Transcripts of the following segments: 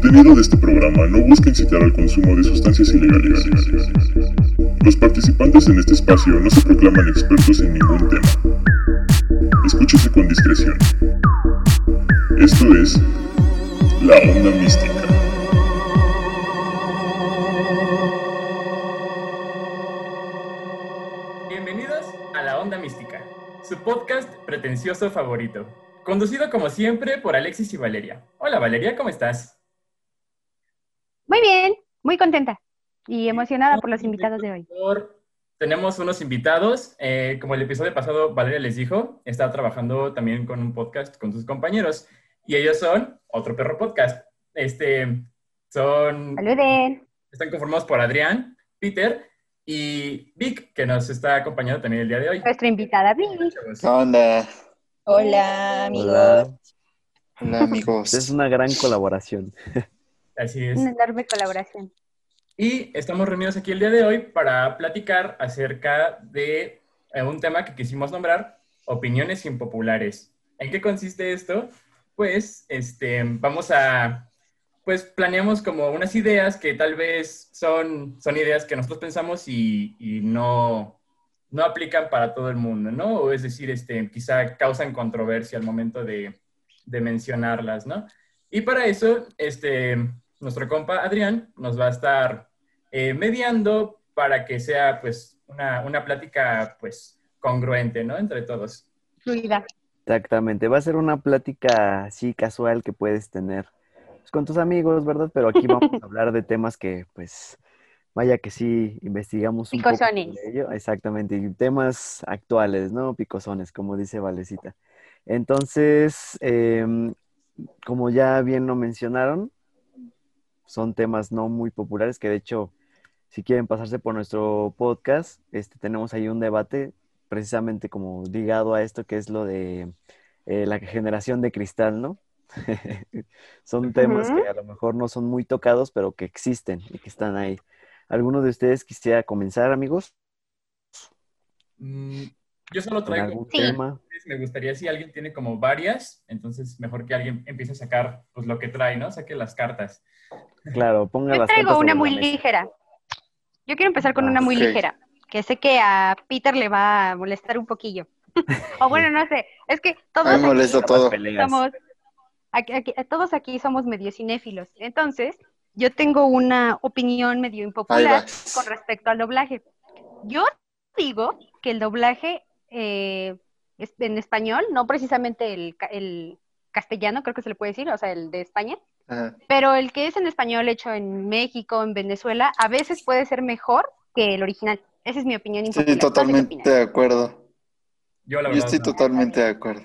contenido de este programa no busca incitar al consumo de sustancias ilegales. Los participantes en este espacio no se proclaman expertos en ningún tema. Escúchese con discreción. Esto es La Onda Mística. Bienvenidos a La Onda Mística, su podcast pretencioso favorito. Conducido como siempre por Alexis y Valeria. Hola Valeria, ¿cómo estás? Muy bien, muy contenta y emocionada por los invitados de hoy. Tenemos unos invitados. eh, como el episodio pasado Valeria les dijo, está trabajando también con un podcast con sus compañeros. Y ellos son Otro Perro Podcast. Este, son, Saluden. están conformados por Adrián, Peter y Vic, que nos está acompañando también el día de hoy. Nuestra invitada, Vic. ¿Qué onda? Hola, amigos. Hola. Hola, amigos. Es una gran colaboración. Así es. Una enorme colaboración. Y estamos reunidos aquí el día de hoy para platicar acerca de eh, un tema que quisimos nombrar, opiniones impopulares. ¿En qué consiste esto? Pues este, vamos a, pues planeamos como unas ideas que tal vez son, son ideas que nosotros pensamos y, y no, no aplican para todo el mundo, ¿no? O es decir, este, quizá causan controversia al momento de, de mencionarlas, ¿no? Y para eso, este, nuestro compa Adrián nos va a estar eh, mediando para que sea pues una, una plática pues congruente, ¿no? Entre todos. Fluida. Exactamente. Va a ser una plática así casual que puedes tener pues, con tus amigos, ¿verdad? Pero aquí vamos a hablar de temas que, pues, vaya que sí investigamos un poco Picosones. sobre ello. Exactamente. Y temas actuales, ¿no? Picosones, como dice Valecita. Entonces, em, como ya bien lo mencionaron, son temas no muy populares que de hecho, si quieren pasarse por nuestro podcast, este, tenemos ahí un debate precisamente como ligado a esto que es lo de eh, la generación de cristal, ¿no? son temas que a lo mejor no son muy tocados, pero que existen y que están ahí. ¿Alguno de ustedes quisiera comenzar, amigos? Mm, yo solo ¿Con traigo algún Sí. tema? me gustaría si alguien tiene como varias, entonces mejor que alguien empiece a sacar pues lo que trae, ¿no? Saque las cartas. Claro, ponga Yo traigo una muy ligera. Yo quiero empezar con Ah, una muy ligera, que sé que a Peter le va a molestar un poquillo. o bueno, no sé, es que todos aquí molesta todo. Peleas. somos, aquí- aquí- todos aquí somos medio cinéfilos. Entonces, yo tengo una opinión medio impopular con respecto al doblaje. Yo digo que el doblaje eh, es- en español, no precisamente el, ca- el castellano, creo que se le puede decir, o sea, el de España, Ajá. pero el que es en español hecho en México, en Venezuela, a veces puede ser mejor que el original. Esa es mi opinión Sí, impopular. ¿Tú qué totalmente de acuerdo. Yo la Yo verdad estoy no. totalmente de acuerdo.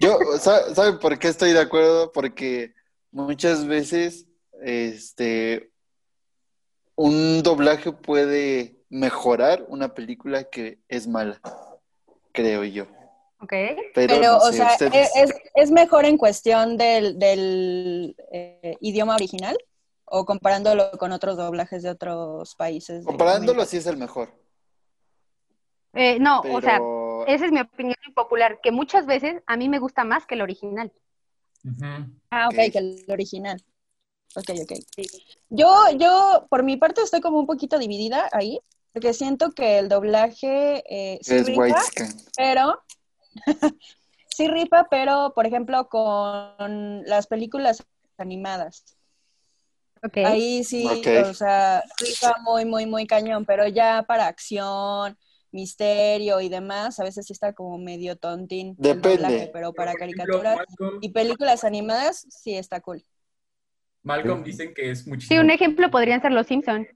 Yo, sa- ¿sabe por qué estoy de acuerdo? Porque muchas veces, este, un doblaje puede mejorar una película que es mala, creo yo. Ok. Pero, Pero, no o sea, ustedes- ¿es, es mejor en cuestión del, del eh, idioma original o comparándolo con otros doblajes de otros países? comparándolo, sí es el mejor. Eh, no, o sea, esa es mi opinión impopular, que muchas veces a mí me gusta más que el original. Ujú. Ah, ok, Ok. que el original. Ok, ok. Yo, yo, por mi parte, estoy como un poquito dividida ahí, porque siento que el doblaje eh, es scan. pero sí rifa, pero por ejemplo con las películas animadas. Ahí sí, Ok. o sea, rifa muy, muy, muy cañón, pero ya para acción, misterio y demás, a veces sí está como medio tontín el Depende. doblaje, pero para caricaturas y películas animadas sí está cool. Malcolm Sí. dicen que es Sí, muchísimo un ejemplo podrían ser los Simpson.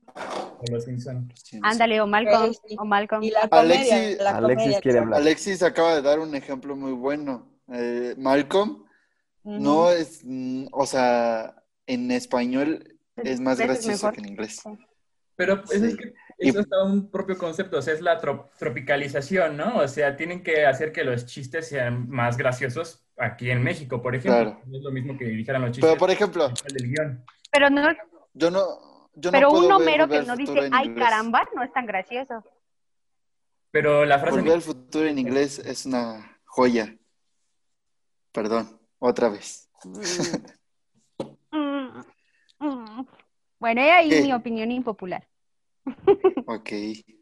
por los Simpson. Ándale, o Malcolm, Sí, sí. o Malcolm. Y la comedia, Alexis- la Alexis comedia. quiere hablar. Alexis acaba de dar un ejemplo muy bueno. Eh, Malcolm no es, mm, o sea, en español es más gracioso que en inglés. Pero pues, es Sí. que Y- eso está un propio concepto, o sea, es la tro- tropicalización, ¿no? O sea, tienen que hacer que los chistes sean más graciosos aquí en México, por ejemplo. Claro. No es lo mismo que dijeran los chistes Pero, por ejemplo, del guion. Pero no, yo no, yo no pero puedo un Homero que no dice ay inglés. caramba no es tan gracioso. Pero la frase... Volver al futuro en inglés es una joya. Perdón, otra vez. Mm, Mm. Bueno, he ahí ¿Qué? mi opinión impopular. Ok.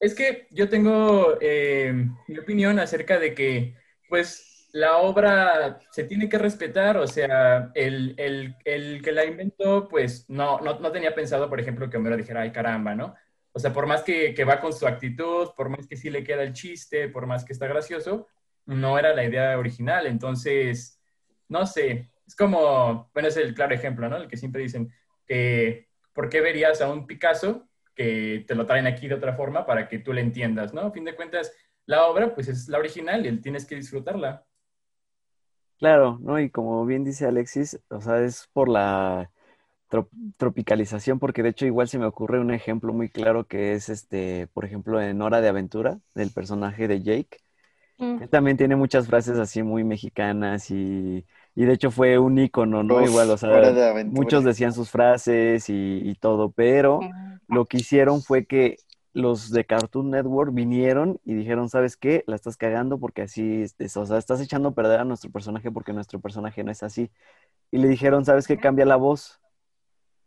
Es que yo tengo eh, mi opinión acerca de que, pues, la obra se tiene que respetar, o sea, el, el- el que la inventó, pues, no, no, no tenía pensado, por ejemplo, que Homero dijera, ay, caramba, ¿no? O sea, por más que, que va con su actitud, por más que sí le queda el chiste, por más que está gracioso, no era la idea original. Entonces, no sé, es como, bueno, es el claro ejemplo, ¿no? El que siempre dicen que, ¿por qué verías a un Picasso que te lo traen aquí de otra forma para que tú le entiendas, ¿no? A fin de cuentas, la obra, pues es la original y él tienes que disfrutarla. Claro, ¿no? Y como bien dice Alexis, o sea, es por la trop- tropicalización, porque de hecho igual se me ocurre un ejemplo muy claro que es este, por ejemplo, en Hora de Aventura, del personaje de Jake. Mm. Él también tiene muchas frases así muy mexicanas y, y de hecho fue un ícono, ¿no? Uf, Igual, o sea, de muchos decían sus frases y, y todo, pero lo que hicieron fue que los de Cartoon Network vinieron y dijeron, ¿sabes qué? La estás cagando porque así, es, o sea, estás echando a perder a nuestro personaje porque nuestro personaje no es así. Y le dijeron, ¿sabes qué? Cambia la voz.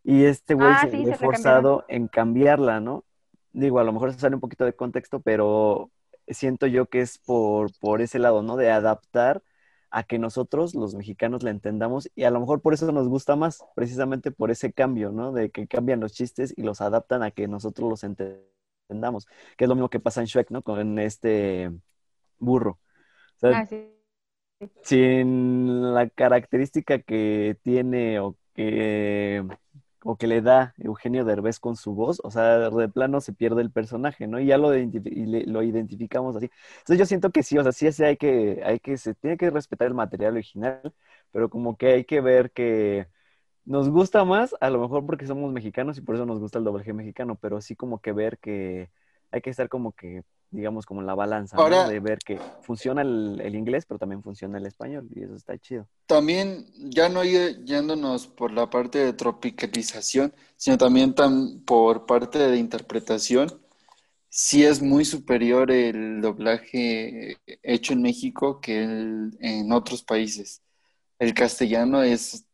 Y este güey Ah, se sí, ve forzado en cambiarla, ¿no? Digo, a lo mejor se sale un poquito de contexto, pero siento yo que es por, por ese lado, ¿no? De adaptar a que nosotros, los mexicanos, la entendamos y a lo mejor por eso nos gusta más, precisamente por ese cambio, ¿no? De que cambian los chistes y los adaptan a que nosotros los ente- entendamos, que es lo mismo que pasa en Shrek, ¿no? Con este burro. O sea, Ah, sí. sin la característica que tiene o que, o que le da Eugenio Derbez con su voz, o sea, de plano se pierde el personaje, ¿no? Y ya lo, lo identificamos así. Entonces yo siento que sí, o sea, sí, sí hay que, hay que, se tiene que respetar el material original, pero como que hay que ver que nos gusta más, a lo mejor porque somos mexicanos y por eso nos gusta el doblaje mexicano, pero sí como que ver que hay que estar como que, digamos, como la balanza, De ver que funciona el, el inglés, pero también funciona el español y eso está chido. También, ya no ir yéndonos por la parte de tropicalización, sino también tam- por parte de interpretación, sí es muy superior el doblaje hecho en México que el- en otros países. El castellano es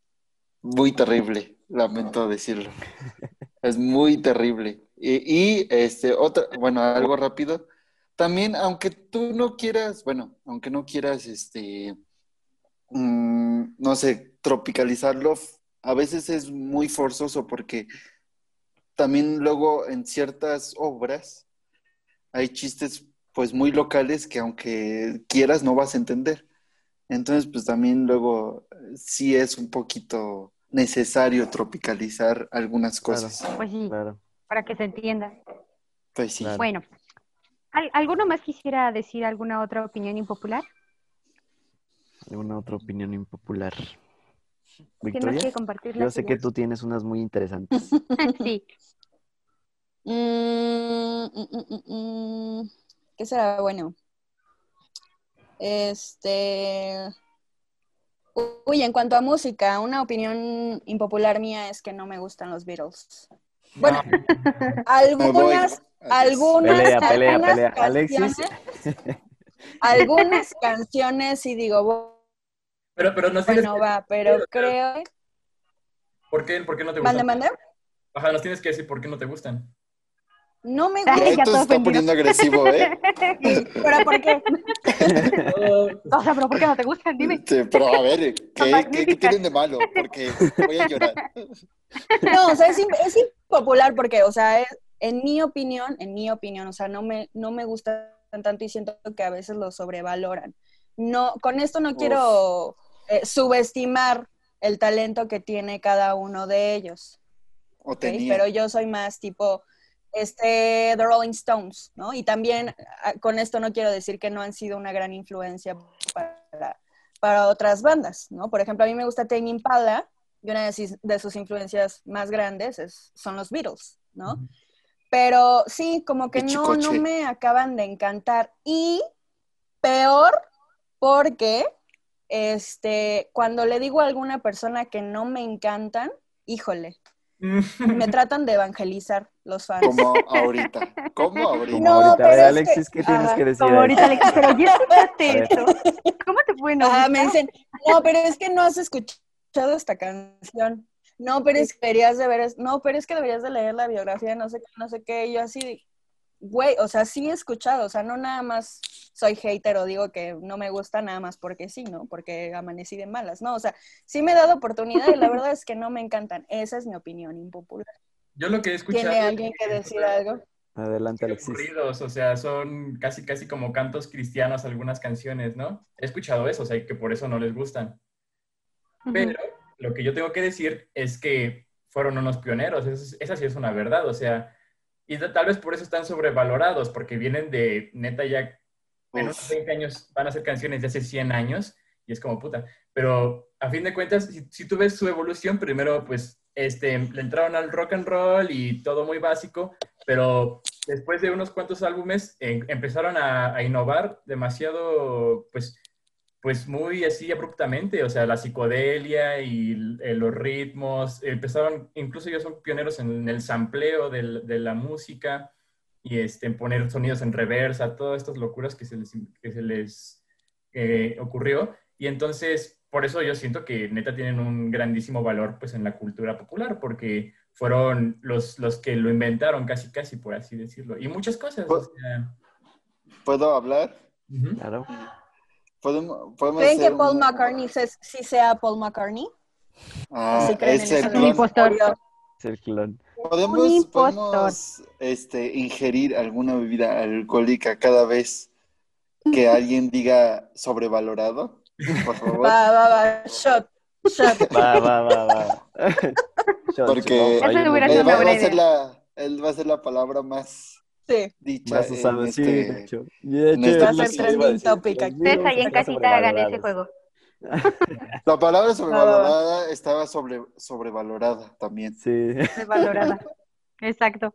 muy terrible, lamento decirlo. Es muy terrible. Y, y, este, otra, bueno, algo rápido. También, aunque tú no quieras, bueno, aunque no quieras, este, mm, no sé, tropicalizarlo, a veces es muy forzoso porque también luego en ciertas obras hay chistes pues muy locales que aunque quieras no vas a entender. Entonces, pues también luego eh, sí es un poquito necesario tropicalizar algunas Claro. cosas. Pues sí, Claro. para que se entienda. Pues sí. Claro. Bueno, ¿al- ¿alguno más quisiera decir alguna otra opinión impopular? ¿Alguna otra opinión impopular? ¿Quién más Victoria, la yo sé que tú tienes unas muy interesantes. Sí, mm, mm, mm. ¿Qué será bueno? Este. Uy, en cuanto a música, una opinión impopular mía es que no me gustan los Beatles. Bueno, voy. algunas, algunas, Pelea, pelea, algunas pelea. Alexis. canciones, algunas canciones sí digo, Pero, pero tienes bueno, que va, pero creo. ¿por qué, por qué no te Mande, gustan? mande. Ajá, nos tienes que decir por qué no te gustan. No me gusta. ya Esto todo se está poniendo agresivo, ¿eh? ¿Pero por qué? O sea, pero ¿por qué no te gustan? Dime. Sí, pero a ver, ¿qué, qué, tienen de malo? Porque voy a llorar. No, o sea, es, im- es impopular porque, o sea, es- en mi opinión, en mi opinión, o sea, no me, no me gustan tanto y siento que a veces lo sobrevaloran. No, con esto no Uf. quiero eh, subestimar el talento que tiene cada uno de ellos, O ¿ok? tenía. Pero yo soy más tipo, este, The Rolling Stones, ¿no? Y también ah, con esto no quiero decir que no han sido una gran influencia para, para otras bandas, ¿no? Por ejemplo, a mí me gusta Tame Impala y una de sus, de sus influencias más grandes es- son los Beatles, ¿no? Pero sí, como que no, no me acaban de encantar. Y peor porque este, cuando le digo a alguna persona que no me encantan, híjole, me tratan de evangelizar los fans. Como ahorita. Como ahorita. Como No, ahorita. A ver, Alexis, que- ¿qué tienes que decir? Como ahorita Alexis, pero ¿ya escuchaste esto? ¿Cómo te pueden Ajá, gustar? me dicen, no, pero es que no has escuchado esta canción. no, pero es que deberías de ver, no, pero es que deberías de leer la biografía, no sé qué, no sé qué, y yo así, güey, o sea, sí he escuchado, o sea, no nada más soy hater o digo que no me gusta nada más porque sí, ¿no? Porque amanecí de malas, ¿no? O sea, sí me he dado oportunidad y la verdad es que no me encantan. Esa es mi opinión impopular. Yo lo que he escuchado... ¿Tiene alguien que decir algo? Adelante, Alexis. Aburridos, o sea, son casi, casi como cantos cristianos algunas canciones, ¿no? He escuchado eso, o sea, que por eso no les gustan. Pero lo que yo tengo que decir es que fueron unos pioneros, esa, esa sí es una verdad, o sea, y tal vez por eso están sobrevalorados, porque vienen de, neta, ya en unos 20 años van a ser canciones de hace 100 años, y es como puta. Pero a fin de cuentas, si, si tú ves su evolución, primero, pues, este, le entraron al rock and roll y todo muy básico, pero después de unos cuantos álbumes eh, empezaron a, a, innovar demasiado, pues, pues muy así abruptamente, o sea, la psicodelia y los ritmos, empezaron, incluso ellos son pioneros en el sampleo de, de la música y este, en poner sonidos en reversa, todas estas locuras que se les, que se les eh, ocurrió. Y entonces, por eso yo siento que neta tienen un grandísimo valor pues en la cultura popular, porque fueron los, los que lo inventaron casi, casi, por así decirlo. Y muchas cosas. O sea... ¿Puedo hablar? Uh -huh. Claro. ¿Podemos, podemos ¿Creen que Paul un- McCartney se- sí sea Paul McCartney? Ah, ¿Sí es el clon. impostor. Es el clon. ¿Podemos, Un impostor. podemos, este, ingerir alguna bebida alcohólica cada vez que alguien diga sobrevalorado? Por favor. Va, va, va, shot, shot. Va, va, va, va. Shot, Porque- va, va a ser la, él va a ser la palabra más Sí. dicha sí, este- de hecho. De en hecho, este Va a que ser trending decir. topic Los aquí. virus Ustedes ahí en están casita hagan ese sobrevalorados. juego. La palabra sobrevalorada estaba sobre, sobrevalorada también. Sí, Desvalorada. Exacto.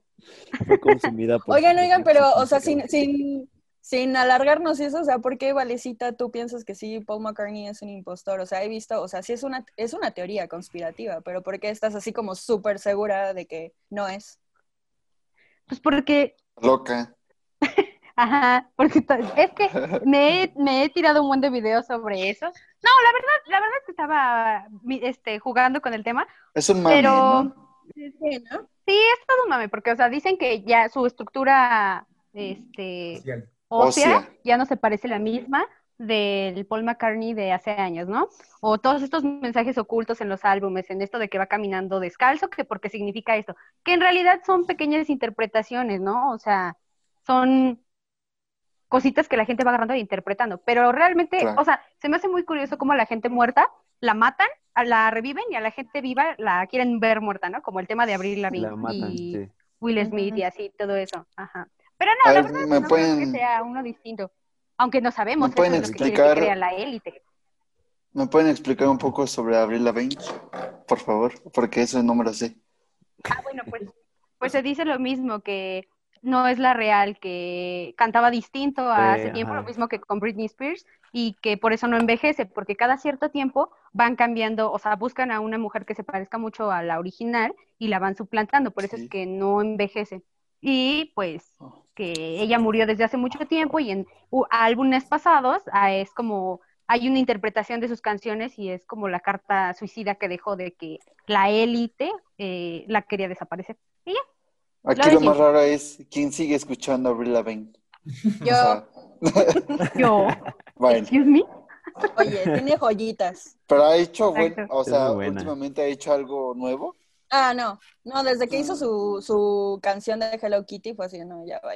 fue consumida por... Oigan, oigan, pero, o sea, sin sin, sin, alargarnos eso, o sea, ¿por qué, Valecita, tú piensas que sí, Paul McCartney es un impostor? O sea, he visto, o sea, sí es una, es una teoría conspirativa, pero ¿por qué estás así como súper segura de que no es? Pues porque, Loca. ajá, porque es que me he, me he tirado un buen de videos sobre eso. No, la verdad, la verdad es que estaba este, jugando con el tema, Es un mame, pero ¿no? Sí, ¿no? sí, es todo un mame, porque, o sea, dicen que ya su estructura, este, Social. Ósea, Ósea. ya no se parece la misma del Paul McCartney de hace años, ¿no? O todos estos mensajes ocultos en los álbumes, en esto de que va caminando descalzo, que porque significa esto, que en realidad son pequeñas interpretaciones, ¿no? O sea, son cositas que la gente va agarrando e interpretando, pero realmente, Claro. o sea, se me hace muy curioso cómo a la gente muerta la matan, la reviven y a la gente viva la quieren ver muerta, ¿no? Como el tema de Abril La Lavigne matan, y sí. Will Smith y así, todo eso. Ajá. Pero no, A la ver, verdad ¿me no creo que pueden- sea uno distinto. Aunque no sabemos ¿Me pueden eso es lo que quiere explicar? que crea la élite. ¿Me pueden explicar un poco sobre Avril Lavigne? Por favor, porque eso no me lo sé. Ah, bueno, pues, pues se dice lo mismo, que no es la real, que cantaba distinto hace tiempo, ajá. lo mismo que con Britney Spears, y que por eso no envejece, porque cada cierto tiempo van cambiando, o sea, buscan a una mujer que se parezca mucho a la original y la van suplantando, por eso Sí. es que no envejece. Y pues Oh. Que ella murió desde hace mucho tiempo y en álbumes pasados ah, es como hay una interpretación de sus canciones y es como la carta suicida que dejó de que la élite eh, la quería desaparecer. Y ya, Aquí Lo más raro es quién sigue escuchando a Avril Lavigne. O Yo, sea, yo, bueno, excuse me. oye, tiene joyitas. pero ha hecho, buen, o sea, últimamente ha hecho algo nuevo. Ah, no, no, desde que Mm. hizo su, su canción de Hello Kitty fue así, no, ya va.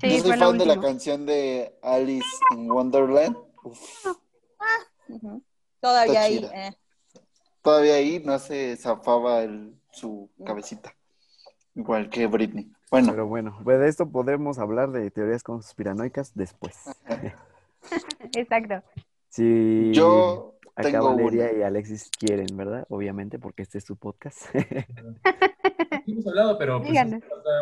Sí, Yo soy fan de la canción de Alice in Wonderland. Uf. Todavía ahí, eh. todavía ahí no se zafaba el- su cabecita. Igual que Britney. Bueno, Pero bueno, pues de esto podremos hablar de teorías conspiranoicas después. Exacto. Si yo acá tengo Valeria una. y Alexis quieren, ¿verdad? Obviamente, porque este es su podcast. Sí hemos hablado, pero pues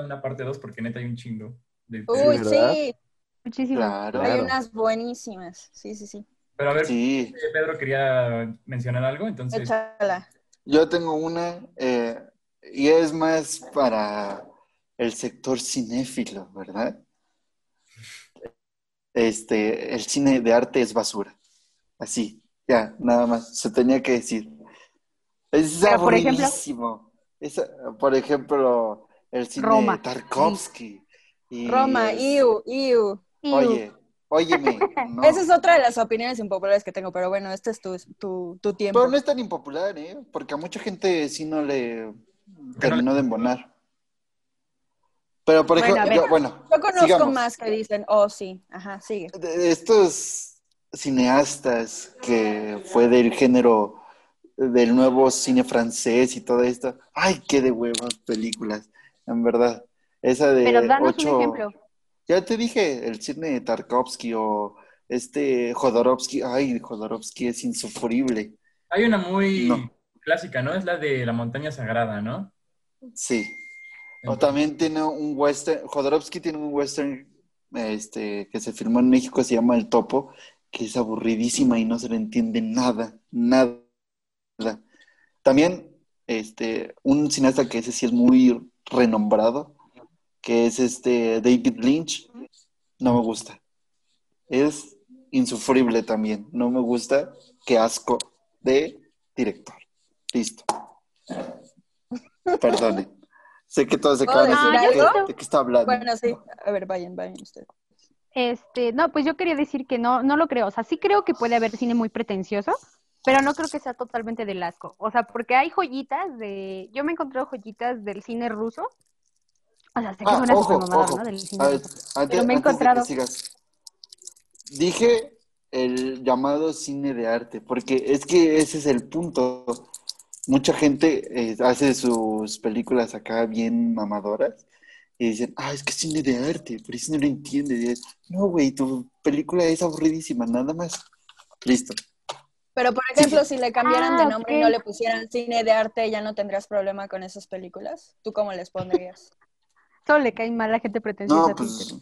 una parte 2 porque neta hay un chingo. De Uy, ¿verdad? sí, Muchísimo. Claro. hay unas buenísimas. Sí, sí, sí. Pero a ver, Sí, eh, Pedro quería mencionar algo, entonces... Échala. yo tengo una eh, y es más para el sector cinéfilo, ¿verdad? Este, el cine de arte es basura. Así, ya, nada más. Se tenía que decir. Es Pero, por ejemplo- aburridísimo. Por ejemplo, el cine Roma. de Tarkovsky. Y Roma, es- iu, iu. Oye, óyeme. No. Esa es otra de las opiniones impopulares que tengo, pero bueno, este es tu, tu, tu tiempo. Pero no es tan impopular, ¿eh? Porque a mucha gente sí no le terminó de embonar. Pero, por Bueno, ejemplo, ver. yo- bueno, Yo conozco sigamos. más que dicen, oh, sí, ajá, sigue. estos cineastas que fue del género del nuevo cine francés y todo esto, ay, qué de huevos películas, en verdad. Esa de Pero danos ocho... un ejemplo. Ya te dije, el cine de Tarkovsky o este Jodorowsky, ay, Jodorowsky es insufrible. Hay una muy No. clásica, ¿no? Es la de la montaña sagrada, ¿no? Sí. O también tiene un western, Jodorowsky tiene un western este, que se filmó en México, se llama El Topo, que es aburridísima y no se le entiende nada, nada. También este, un cineasta que ese sí es muy renombrado, que es este David Lynch, no me gusta. Es insufrible también, no me gusta, qué asco de director. Listo. Perdone. Sé que todos se ¿Puedo acaban de decir decir algo? ¿de, de qué está hablando. Bueno, sí, a ver, vayan, vayan ustedes. Este, no, pues yo quería decir que no, no lo creo. O sea, sí creo que puede haber cine muy pretencioso, pero no creo que sea totalmente del asco. O sea, porque hay joyitas de. Yo me he encontrado joyitas del cine ruso. O sea, sé que Ah, ojo, súper mamador, ojo. ¿no? Del cine ver, ruso. antes, Pero me he encontrado-. Dije el llamado cine de arte, porque es que ese es el punto. Mucha gente eh, hace sus películas acá bien mamadoras y dicen, ah, es que es cine de arte, pero eso no lo entiendes. Y es, no, güey, tu película es aburridísima, nada más. Listo. Pero, por ejemplo, si le cambiaran de Ah, nombre y no le pusieran cine de arte, ¿ya no tendrías problema con esas películas? ¿Tú cómo les pondrías? Solo le cae mal a la gente pretenciosa. No, pues.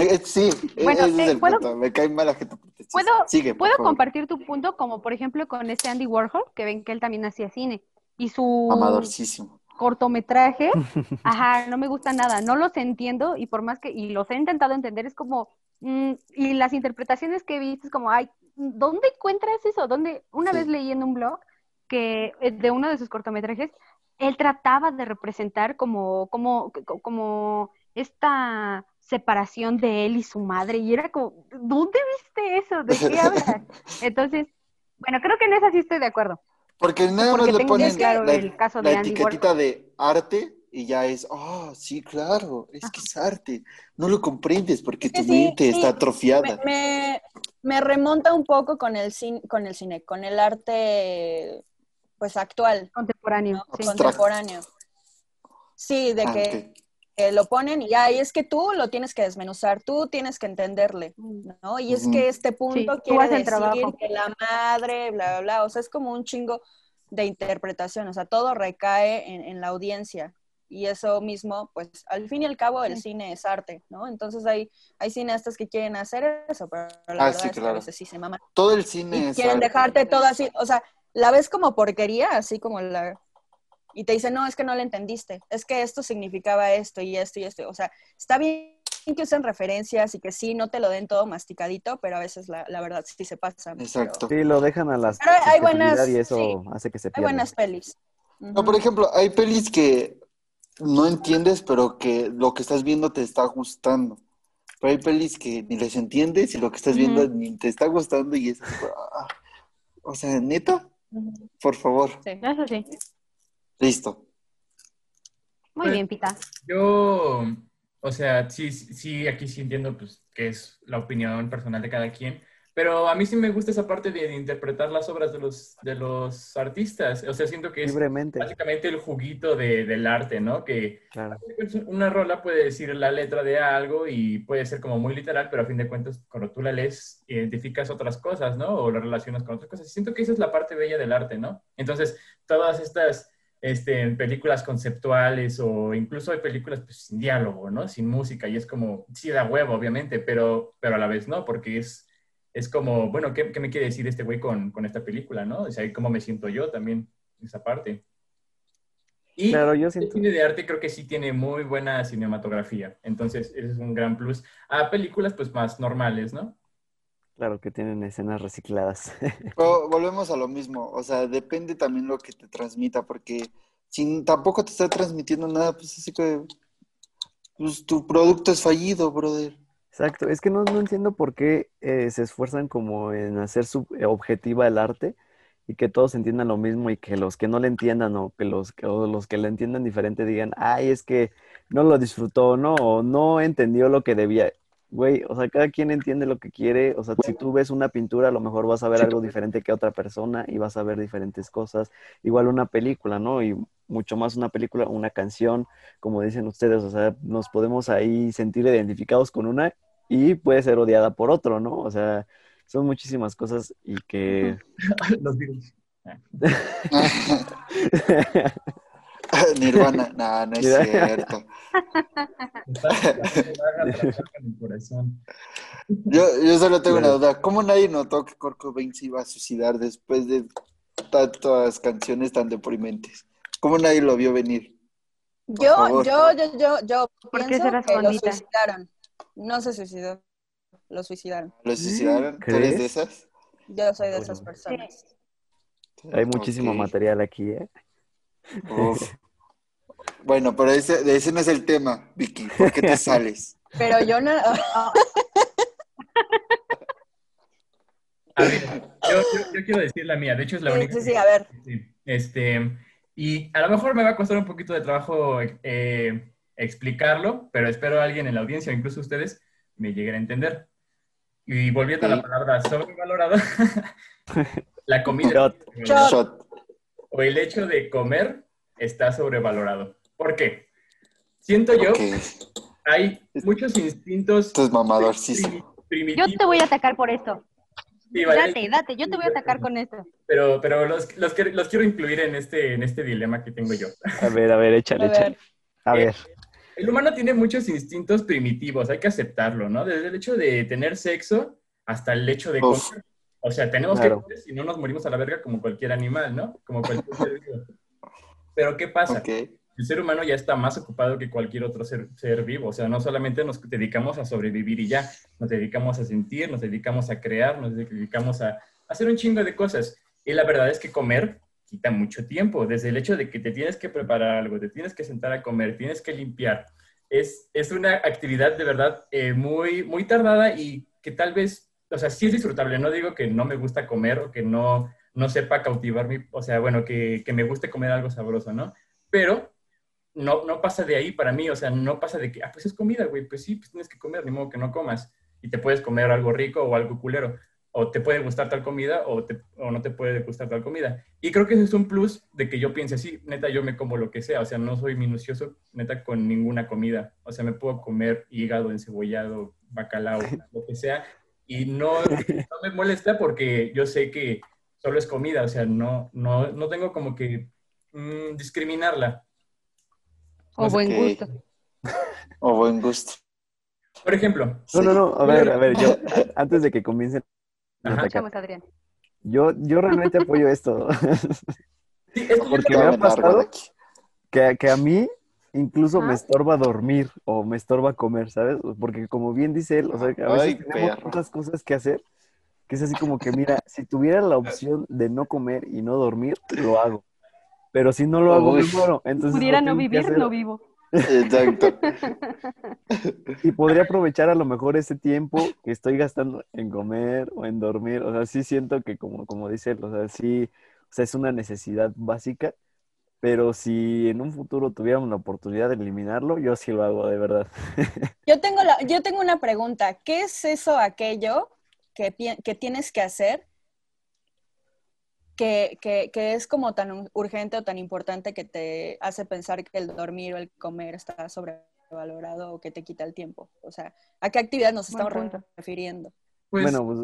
eh, sí, e- Bueno, ese es eh, el ¿puedo- punto. Me cae mal la gente. pretenciosa. ¿Puedo- Sigue, Puedo favor. compartir tu punto, como por ejemplo con este Andy Warhol, que ven que él también hacía cine. Y su Amadorcísimo. Cortometraje, ajá, no me gusta nada, no los entiendo y por más que, y los he intentado entender, es como, mm, y las interpretaciones que he visto es como, ay, ¿dónde encuentras eso? ¿Dónde? Una Sí. vez leí en un blog que eh, de uno de sus cortometrajes, él trataba de representar como, como, co- como esta separación de él y su madre, y era como, ¿dónde viste eso? ¿De qué hablas? Entonces, bueno, creo que en esa sí estoy de acuerdo. Porque nada Porque más le ponen claro la, el caso la de Andy etiquetita de arte y ya es, oh, sí, claro, es que es arte. No lo comprendes porque Es que tu sí, mente sí. está atrofiada. Me, me, me remonta un poco con el, cine, con el cine, con el arte, pues, actual, Contemporáneo, ¿no? sí. Contemporáneo. Sí, de que, lo ponen y ya, y es que tú lo tienes que desmenuzar, tú tienes que entenderle, ¿no? Y es Ujú. que este punto Sí, quiere decir trabajo. que la madre, bla, bla, bla, o sea, es como un chingo de interpretación, o sea, todo recae en, en la audiencia. Y eso mismo, pues, al fin y al cabo, el Sí. cine es arte, ¿no? Entonces hay, hay cineastas que quieren hacer eso, pero la Ah, verdad sí, es que a claro. veces sí se maman. Todo el cine Y es quieren arte. dejarte todo así, o sea, la ves como porquería, así como la... Y te dicen, no, es que no le entendiste, es que esto significaba esto y esto y esto. O sea, está bien que usen referencias y que sí, no te lo den todo masticadito, pero a veces la, la verdad sí se pasan. pero Exacto. Sí, lo dejan a las Pero hay buenas- y eso sí, hace que se Hay pierda. buenas pelis. No, por ejemplo, hay pelis que no entiendes, pero que lo que estás viendo te está gustando. Pero hay pelis que ni les entiendes y lo que estás viendo ni te está gustando y es... ah, o sea, neta, por favor. Sí. Eso sí. Listo. Muy Pues- bien, Pita. Yo, o sea, sí, sí, aquí sí entiendo pues que es la opinión personal de cada quien, pero a mí sí me gusta esa parte de, interpretar las obras de los, de los artistas. O sea, siento que es Libremente, básicamente el juguito de- del arte, ¿no? Que claro. una rola puede decir la letra de algo y puede ser como muy literal, pero a fin de cuentas, cuando tú la lees, identificas otras cosas, ¿no? O lo relacionas con otras cosas. Siento que esa es la parte bella del arte, ¿no? Entonces, todas estas este, películas conceptuales o incluso hay películas pues, sin diálogo, ¿no? Sin música y es como, sí da huevo, obviamente, pero, pero a la vez no, porque es, es como, bueno, ¿qué, qué me quiere decir este güey con, con esta película, ¿no? O sea, ¿cómo me siento yo también en esa parte? Y Claro, yo el siento. cine de arte creo que sí tiene muy buena cinematografía, entonces ese es un gran plus a películas pues más normales, ¿no? Claro que tienen escenas recicladas. Pero volvemos a lo mismo, o sea, depende también lo que te transmita, porque si tampoco te está transmitiendo nada, pues así que pues, tu producto es fallido, brother. Exacto, es que no, no entiendo por qué eh, se esfuerzan como en hacer su eh, objetiva el arte y que todos entiendan lo mismo y que los que no le entiendan o que los, que- o los que le entiendan diferente digan, ay, es que no lo disfrutó, ¿no? O no entendió lo que debía. Güey, o sea, cada quien entiende lo que quiere. O sea, si tú ves una pintura, a lo mejor vas a ver algo diferente que otra persona y vas a ver diferentes cosas. Igual una película, ¿no? Y mucho más una película, una canción, como dicen ustedes. O sea, nos podemos ahí sentir identificados con una y puede ser odiada por otro, ¿no? O sea, son muchísimas cosas y que... Los virus. Nirvana, no, no es cierto. Yo, yo solo tengo una duda. ¿Cómo nadie notó que Kurt Cobain se iba a suicidar después de tantas canciones tan deprimentes? ¿Cómo nadie lo vio venir? Yo, favor. yo, yo, yo, yo ¿Por qué pienso que lo bandita? suicidaron. No se suicidó, lo suicidaron. ¿Lo suicidaron? ¿Tú eres de esas? Yo soy de Bueno. esas personas. Hay muchísimo material aquí, ¿eh? Uf. Bueno, pero ese, de ese no es el tema, Vicky. ¿Por qué te sales? Pero yo no. A ver, yo, yo- yo quiero decir la mía, de hecho es la Sí, única. sí, sí, a ver. Este, y a lo mejor me va a costar un poquito de trabajo eh, explicarlo, pero espero alguien en la audiencia, o incluso ustedes, me lleguen a entender. Y volviendo a la palabra sobrevalorada, la comida. Shot. o el hecho de comer está sobrevalorado. ¿Por qué? Siento yo, hay muchos instintos Esto es mamadorcísimo. Yo primitivos. te voy a atacar por esto. Sí, vale. Date, date, yo te voy a atacar con esto. Pero, pero los, los, los quiero incluir en este, en este dilema que tengo yo. A ver, a ver, échale, A ver. échale. A ver. El humano tiene muchos instintos primitivos, hay que aceptarlo, ¿no? Desde el hecho de tener sexo hasta el hecho de comer. O sea, tenemos Claro. que comer si no nos morimos a la verga como cualquier animal, ¿no? Como cualquier ser vivo. Pero ¿qué pasa? Ok. El ser humano ya está más ocupado que cualquier otro ser, ser vivo. O sea, no solamente nos dedicamos a sobrevivir y ya, nos dedicamos a sentir, nos dedicamos a crear, nos dedicamos a hacer un chingo de cosas. Y la verdad es que comer quita mucho tiempo. Desde el hecho de que te tienes que preparar algo, te tienes que sentar a comer, tienes que limpiar. Es, es una actividad de verdad eh, muy, muy tardada y que tal vez, o sea, sí es disfrutable. No digo que no me gusta comer o que no, no sepa cautivar mi, o sea, bueno, que, que me guste comer algo sabroso, ¿no? Pero no, no pasa de ahí para mí, o sea, no pasa de que, ah, pues es comida, güey, pues sí, pues tienes que comer, ni modo que no comas. Y te puedes comer algo rico o algo culero. O te puede gustar tal comida o, te- o no te puede gustar tal comida. Y creo que ese es un plus de que yo piense así, neta, yo me como lo que sea, o sea, no soy minucioso, neta, con ninguna comida. O sea, me puedo comer hígado, encebollado, bacalao, lo que sea. Y no, no me molesta porque yo sé que solo es comida, o sea, no, no, no tengo como que mm, discriminarla. O O sea, buen gusto. O buen gusto. Por ejemplo, No, Sí. no, no, a ver, a ver, yo, antes de que comiencen Adrián. yo, yo realmente apoyo esto, sí, es porque me ha pasado que, que a mí incluso me estorba dormir o me estorba comer, ¿sabes? Porque como bien dice él, o sea, que a veces Ay, tenemos perro. tantas cosas que hacer, que es así como que, mira, si tuviera la opción de no comer y no dormir, lo hago. Pero si no lo hago, me Uy. muero. Entonces, Pudiera lo no vivir, no vivo. Exacto. Y podría aprovechar a lo mejor ese tiempo que estoy gastando en comer o en dormir. O sea, sí siento que como, como dice él, o sea, sí, o sea, es una necesidad básica, pero si en un futuro tuviéramos la oportunidad de eliminarlo, yo sí lo hago, de verdad. Yo tengo, la, yo tengo una pregunta. ¿Qué es eso, aquello que, que tienes que hacer que, que- que es como tan ur- urgente o tan importante que te hace pensar que el dormir o el comer está sobrevalorado o que te quita el tiempo? O sea, ¿a qué actividad nos estamos punto. refiriendo? pues, bueno, pues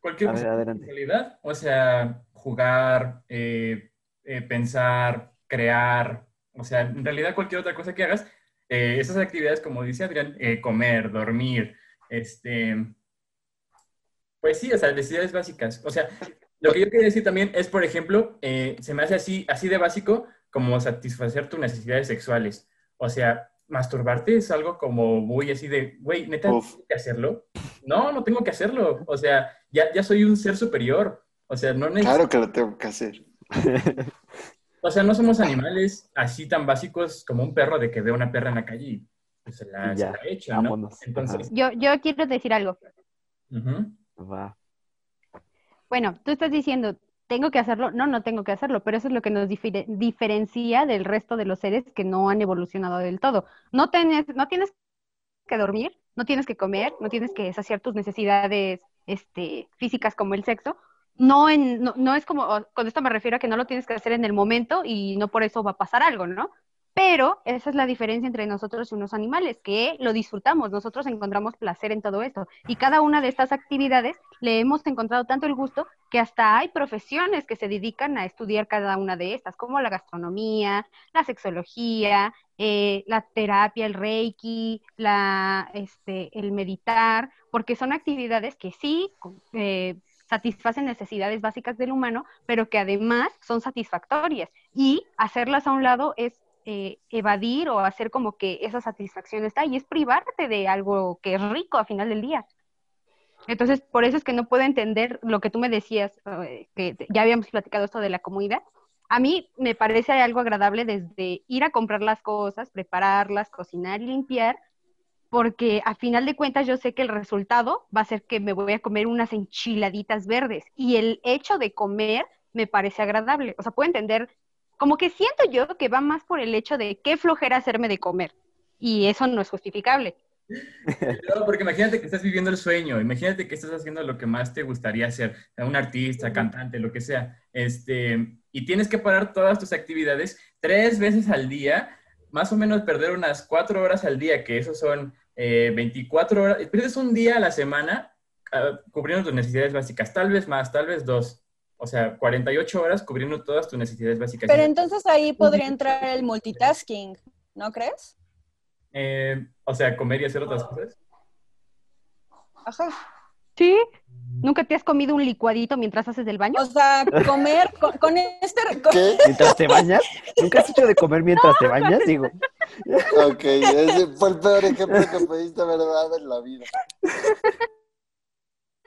cualquier realidad, o sea, jugar, eh, eh, pensar, crear, o sea, en realidad cualquier otra cosa que hagas, eh, esas actividades, como dice Adrián, eh, comer, dormir, este, pues sí, o sea, necesidades básicas. O sea, lo que yo quería decir también es, por ejemplo, eh, se me hace así, así de básico como satisfacer tus necesidades sexuales. O sea, masturbarte es algo como muy así de, güey, neta, Uf. tienes que hacerlo. no, no tengo que hacerlo. O sea, ya, ya soy un ser superior. O sea, no necesito... Claro que lo tengo que hacer. O sea, no somos animales así tan básicos como un perro de que ve una perra en la calle y pues, se la, se ya, la echa, ¿no? vámonos. Entonces, Yo, yo quiero decir algo. ujú. Va. Bueno, tú estás diciendo, ¿tengo que hacerlo? No, no tengo que hacerlo, pero eso es lo que nos difere- diferencia del resto de los seres que no han evolucionado del todo. No tienes, no tienes que dormir, no tienes que comer, no tienes que saciar tus necesidades este, físicas como el sexo. No, en, no, no es como, con esto me refiero a que no lo tienes que hacer en el momento y no por eso va a pasar algo, ¿no? Pero esa es la diferencia entre nosotros y unos animales, que lo disfrutamos, nosotros encontramos placer en todo esto. Y cada una de estas actividades le hemos encontrado tanto el gusto que hasta hay profesiones que se dedican a estudiar cada una de estas, como la gastronomía, la sexología, eh, la terapia, el reiki, la, este, el meditar, porque son actividades que sí eh, satisfacen necesidades básicas del humano, pero que además son satisfactorias. Y hacerlas a un lado es eh, evadir o hacer como que esa satisfacción está y es privarte de algo que es rico a final del día. Entonces, por eso es que no puedo entender lo que tú me decías, eh, que ya habíamos platicado esto de la comida. A mí me parece algo agradable desde ir a comprar las cosas, prepararlas, cocinar y limpiar, porque a final de cuentas yo sé que el resultado va a ser que me voy a comer unas enchiladitas verdes y el hecho de comer me parece agradable. O sea, puedo entender, como que siento yo que va más por el hecho de qué flojera hacerme de comer y eso no es justificable. No, porque imagínate que estás viviendo el sueño, imagínate que estás haciendo lo que más te gustaría hacer, un artista, cantante, lo que sea, este, y tienes que parar todas tus actividades tres veces al día, más o menos perder unas cuatro horas al día, que eso son eh, 24 horas, pierdes un día a la semana ah, cubriendo tus necesidades básicas, tal vez más, tal vez dos, o sea, 48 horas cubriendo todas tus necesidades básicas. Pero entonces ahí podría entrar el multitasking, ¿no crees? Eh, o sea, comer y hacer otras cosas. Ajá. ¿Sí? ¿Nunca te has comido un licuadito mientras haces del baño? O sea, comer con, con este... con- ¿Qué? ¿Mientras te bañas? ¿Nunca has hecho de comer mientras te bañas? Digo, Ok, ese fue el peor ejemplo que pudiste haber dado en la vida.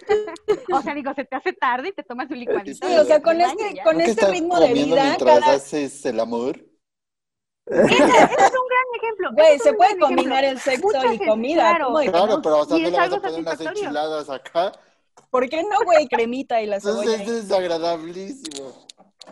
O sea, digo, se te hace tarde y te tomas un licuadito. Sí, o sea, con este, ya. con ¿No que este ritmo de vida, mientras cada... haces el amor? Ese, ese es un gran ejemplo. Güey, se puede combinar ejemplo. el sexo Mucha y comida. claro. ¿cómo de que Claro, pero o sea, no le vas a poner unas enchiladas acá. ¿Por qué no, güey? Cremita y la cebolla. Entonces ahí. es desagradabilísimo.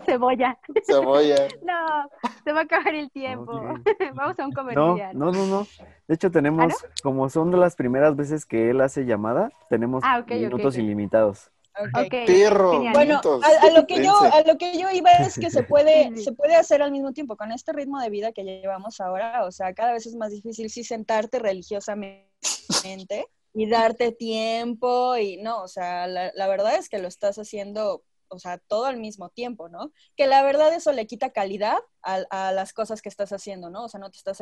Cebolla. Cebolla. No, se va a acabar el tiempo. Vamos a un comercial. no, no, no. De hecho, tenemos, ¿Ah, como son de las primeras veces que él hace llamada, tenemos Ah, minutos ilimitados. Ok. Ok, Perro. genial. Bueno, a, a lo que yo, a lo que yo iba es que se puede, se puede hacer al mismo tiempo con este ritmo de vida que llevamos ahora. O sea, cada vez es más difícil sí sentarte religiosamente y darte tiempo y no, o sea, la, la verdad es que lo estás haciendo, o sea, todo al mismo tiempo, ¿no? Que la verdad eso le quita calidad a, a las cosas que estás haciendo, ¿no? O sea, no te estás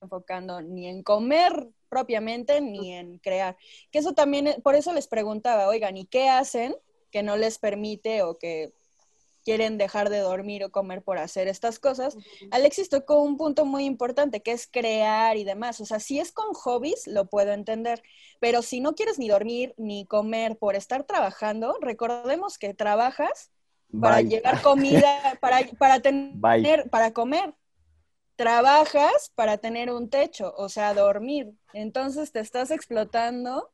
enfocando ni en comer propiamente ni en crear. Que eso también, es- por eso les preguntaba, oigan, ¿y qué hacen que no les permite o que quieren dejar de dormir o comer por hacer estas cosas? Alexis tocó un punto muy importante que es crear y demás. O sea, si es con hobbies, lo puedo entender. Pero si no quieres ni dormir ni comer por estar trabajando, recordemos que trabajas para Bye. llevar comida, para, para Bye. tener, para comer. Trabajas para tener un techo, o sea, dormir. Entonces te estás explotando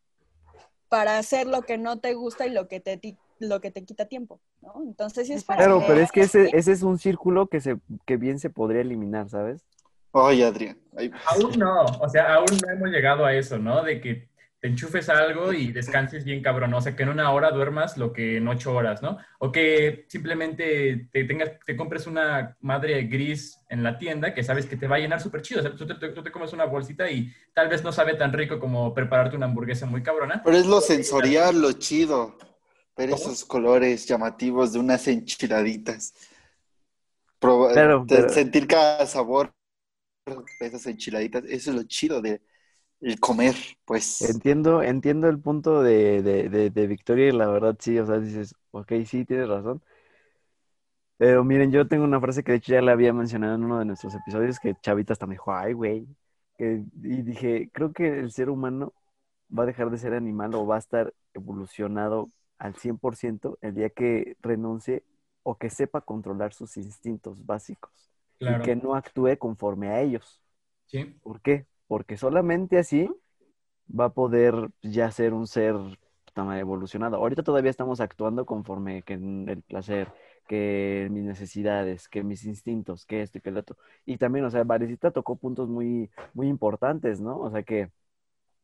para hacer lo que no te gusta y lo que te, lo que te quita tiempo, ¿no? Entonces sí es para... Claro, pero es que ese, ese es un círculo que, se, que bien se podría eliminar, ¿sabes? Oye, Adrián. ay, Aún no, o sea, aún no hemos llegado a eso, ¿no? De que te enchufes algo y descanses bien cabrón, ¿no? o sea, que en una hora duermas lo que en ocho horas, ¿no? O que simplemente te, tengas, te compres una madre gris en la tienda que sabes que te va a llenar súper chido, o sea, tú te, tú te comes una bolsita y tal vez no sabe tan rico como prepararte una hamburguesa muy cabrona. Pero es lo sensorial, lo chido. Ver ¿Cómo? esos colores llamativos de unas enchiladitas. Proba- Pero- de- pero- Sentir cada sabor de esas enchiladitas. Eso es lo chido de el comer, pues. Entiendo, entiendo el punto de, de, de, de Victoria y la verdad sí, o sea, dices, ok, sí, tienes razón. Pero miren, yo tengo una frase que de hecho ya la había mencionado en uno de nuestros episodios, que Chavita hasta me dijo, ay, güey. Y dije, creo que el ser humano va a dejar de ser animal o va a estar evolucionado al 100% el día que renuncie o que sepa controlar sus instintos básicos Claro. y que no actúe conforme a ellos. Sí. ¿Por qué? Porque solamente así va a poder ya ser un ser madre, evolucionado. Ahorita todavía estamos actuando conforme que el placer, que mis necesidades, que mis instintos, que esto y que el otro. Y también, o sea, Varecita tocó puntos muy, muy importantes, ¿no? O sea, que,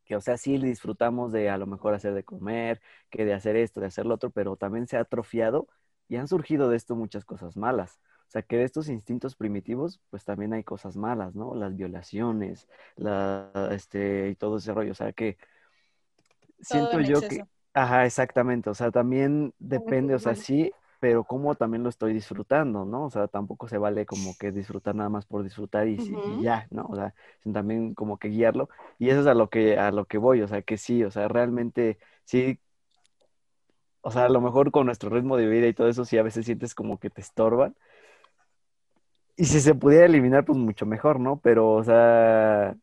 que, o sea, sí disfrutamos de a lo mejor hacer de comer, que de hacer esto, de hacer lo otro, pero también se ha atrofiado y han surgido de esto muchas cosas malas. O sea, que de estos instintos primitivos, pues también hay cosas malas, ¿no? Las violaciones, la, este, y todo ese rollo. O sea, que siento en yo que, ajá, exactamente. O sea, también depende, o sea, sí, pero cómo también lo estoy disfrutando, ¿no? O sea, tampoco se vale como que disfrutar nada más por disfrutar y, sí- y ya, ¿no? O sea, también como que guiarlo. Y eso es a lo que, a lo que voy, o sea, que sí, o sea, realmente sí o sea, a lo mejor con nuestro ritmo de vida y todo eso, sí a veces sientes como que te estorban. Y si se pudiera eliminar, pues mucho mejor, ¿no? Pero, o sea,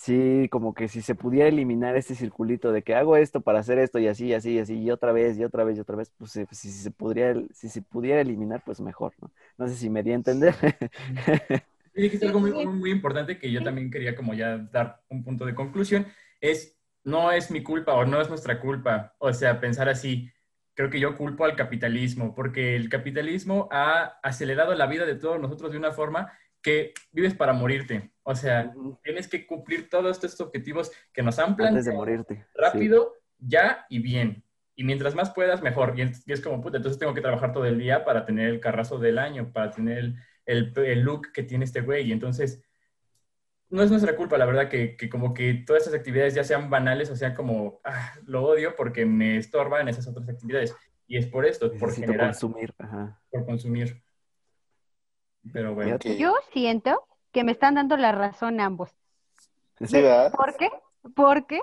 sí, como que si se pudiera eliminar este circulito de que hago esto para hacer esto y así, y así, y así, y otra vez, y otra vez, y otra vez, pues eh, si, si se podría, si se pudiera eliminar, pues mejor, ¿no? No sé si me di a entender. Y dijiste algo muy, muy, muy importante que yo también quería como ya dar un punto de conclusión, es no es mi culpa o no es nuestra culpa. O sea, pensar así, creo que yo culpo al capitalismo, porque el capitalismo ha acelerado la vida de todos nosotros de una forma que vives para morirte. O sea, tienes que cumplir todos estos objetivos que nos han Antes de planteado morirte. sí. rápido, ya y bien. Y mientras más puedas, mejor. Y es, y es como, puta, entonces tengo que trabajar todo el día para tener el carrazo del año, para tener el, el- el look que tiene este güey. Y entonces, no es nuestra culpa, la verdad, que, que como que todas esas actividades ya sean banales o sean como, ah, lo odio porque me estorban esas otras actividades. Y es por esto, por Necesito generar, consumir. Ajá. por consumir. Pero bueno. Yo siento que me están dando la razón ambos. Sí, ¿verdad? ¿Por qué? Porque,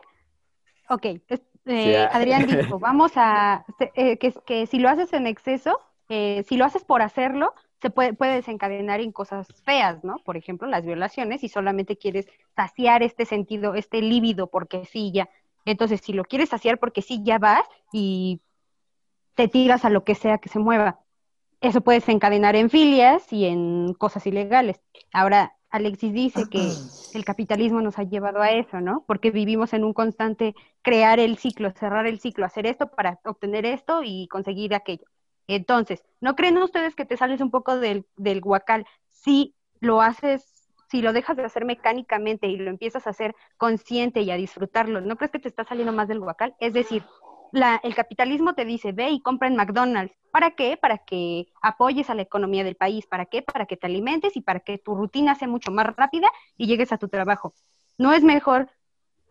ok, eh, Sí, ah. Adrián dijo, vamos a, eh, que, que si lo haces en exceso, eh, si lo haces por hacerlo, se puede, puede desencadenar en cosas feas, ¿no? Por ejemplo, las violaciones, y solamente quieres saciar este sentido, este líbido, porque sí, ya. Entonces, si lo quieres saciar porque sí, ya vas y te tiras a lo que sea que se mueva. Eso puede desencadenar en filias y en cosas ilegales. Ahora, Alexis dice que el capitalismo nos ha llevado a eso, ¿no? Porque vivimos en un constante crear el ciclo, cerrar el ciclo, hacer esto para obtener esto y conseguir aquello. Entonces, ¿no creen ustedes que te sales un poco del, del guacal si lo haces, si lo dejas de hacer mecánicamente y lo empiezas a hacer consciente y a disfrutarlo? ¿No crees que te está saliendo más del guacal? Es decir, la, el capitalismo te dice, ve y compra en McDonald's. ¿Para qué? Para que apoyes a la economía del país. ¿Para qué? Para que te alimentes y para que tu rutina sea mucho más rápida y llegues a tu trabajo. ¿No es mejor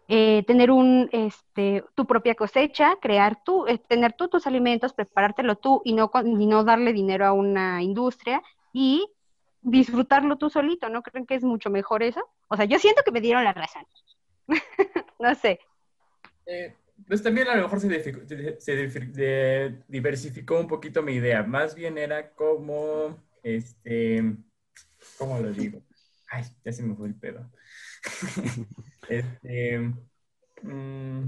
eh, tener un, este, tu propia cosecha, crear tú, eh, tener tú tus alimentos, preparártelo tú y no, y no darle dinero a una industria y disfrutarlo tú solito? ¿No creen que es mucho mejor eso? O sea, yo siento que me dieron la razón. no sé. Eh, pues también a lo mejor se, se- de- diversificó un poquito mi idea. Más bien era como, este, ¿cómo lo digo? Ay, ya se me fue el pedo. este, mm,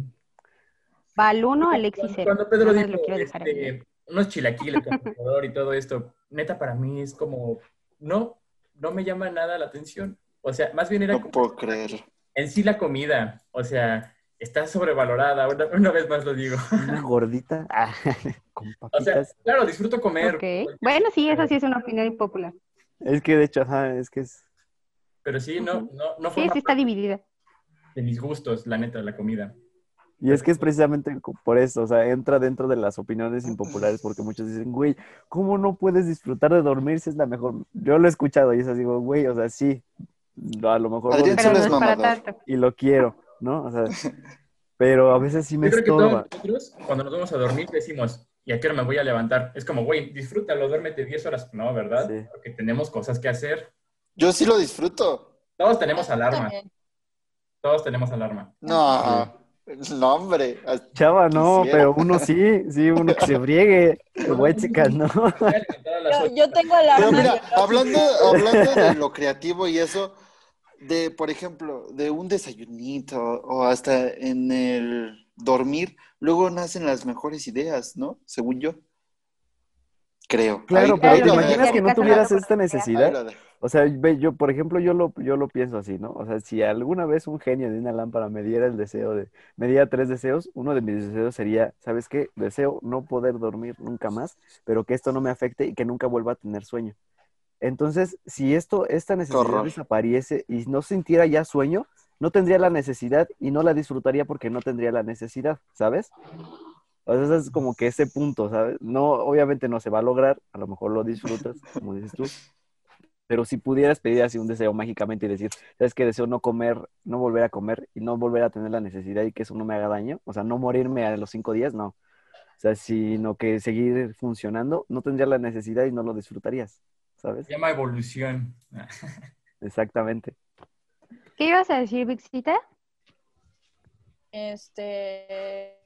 Va al uno, cuando- Alexis. Cuando Pedro dijo lo este, unos chilaquiles con y todo esto, neta para mí es como, no, no me llama nada la atención. O sea, más bien era No como puedo creer. en sí la comida, o sea, está sobrevalorada, una, una vez más lo digo. Una gordita ah, con O sea, claro, disfruto comer. Bueno, sí, esa sí es una opinión impopular. Es que de hecho, ajá, es que es. pero sí, no, no, no Sí, sí está dividida. de mis gustos, la neta, la comida. Y es que es precisamente por eso, o sea, entra dentro de las opiniones impopulares porque muchos dicen, güey, ¿cómo no puedes disfrutar de dormir si es la mejor? Yo lo he escuchado y es así, digo, güey, o sea, sí, a lo mejor Adrián, lo Pero no es para mamador. tanto. y lo quiero, ¿no? O sea, pero a veces sí me Yo creo que estorba. todos nosotros, cuando nos vamos a dormir, decimos, ¿y a qué hora me voy a levantar? Es como, güey, disfrútalo, duérmete 10 horas. No, ¿verdad? Sí. Porque tenemos cosas que hacer. Yo sí lo disfruto. Todos tenemos alarma. También. Todos tenemos alarma. No, no, hombre. Chava, no, Quisiera. pero uno sí, sí, uno que se friegue, güey, chicas, no. Yo, tengo Pero alarma. mira, hablando, hablando de lo creativo y eso, de, por ejemplo, de un desayunito o hasta en el dormir, luego nacen las mejores ideas, ¿no? Según yo. Creo. Claro, Ahí- pero ahí ¿te imaginas que no tuvieras esta necesidad? O sea, ve, yo, por ejemplo, yo lo, yo lo pienso así, ¿no? O sea, si alguna vez un genio de una lámpara me diera el deseo de, me diera tres deseos, uno de mis deseos sería, ¿sabes qué? Deseo no poder dormir nunca más, pero que esto no me afecte y que nunca vuelva a tener sueño. Entonces, si esto, esta necesidad horror. desapareciese y no sintiera ya sueño, no tendría la necesidad y no la disfrutaría porque no tendría la necesidad, ¿sabes? O sea, es como que ese punto, ¿sabes? No, obviamente no se va a lograr, a lo mejor lo disfrutas, como dices tú, pero si pudieras pedir así un deseo mágicamente y decir, ¿sabes qué? Deseo no comer, no volver a comer y no volver a tener la necesidad y que eso no me haga daño, o sea, no morirme a los cinco días, no. O sea, sino que seguir funcionando, no tendría la necesidad y no lo disfrutarías, ¿sabes? Se llama evolución. Exactamente. ¿Qué ibas a decir, Vixita? Este.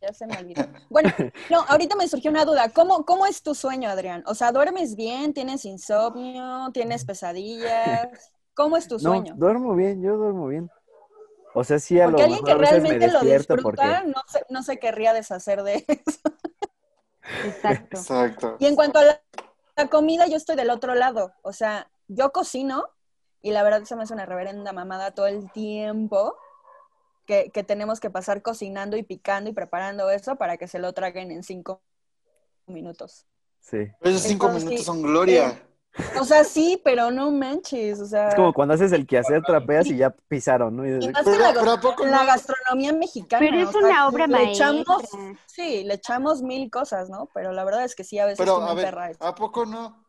Ya se me olvidó. Bueno, no, ahorita me surgió una duda. ¿Cómo, ¿Cómo es tu sueño, Adrián? O sea, ¿duermes bien? ¿Tienes insomnio? ¿Tienes pesadillas? ¿Cómo es tu No, sueño? duermo bien, yo duermo bien. O sea, sí, a lo Porque alguien mejor que a veces me realmente lo despierto disfruta porque... no, se, no se querría deshacer de eso. Exacto. Exacto. Y en cuanto a la, la comida, yo estoy del otro lado. O sea, yo cocino y la verdad se me hace una reverenda mamada todo el tiempo que, que tenemos que pasar cocinando y picando y preparando eso para que se lo traguen en cinco minutos. Sí. Esos cinco Entonces, minutos sí. son gloria. O sea, sí, pero no manches. O sea, Es como cuando haces el quehacer, trapeas y ya pisaron, ¿no? Y y más en la, pero ¿a poco en la no? gastronomía mexicana. Pero es o sea, una obra le echamos. Sí, le echamos mil cosas, ¿no? Pero la verdad es que sí, a veces Pero, a ver. ¿a poco no?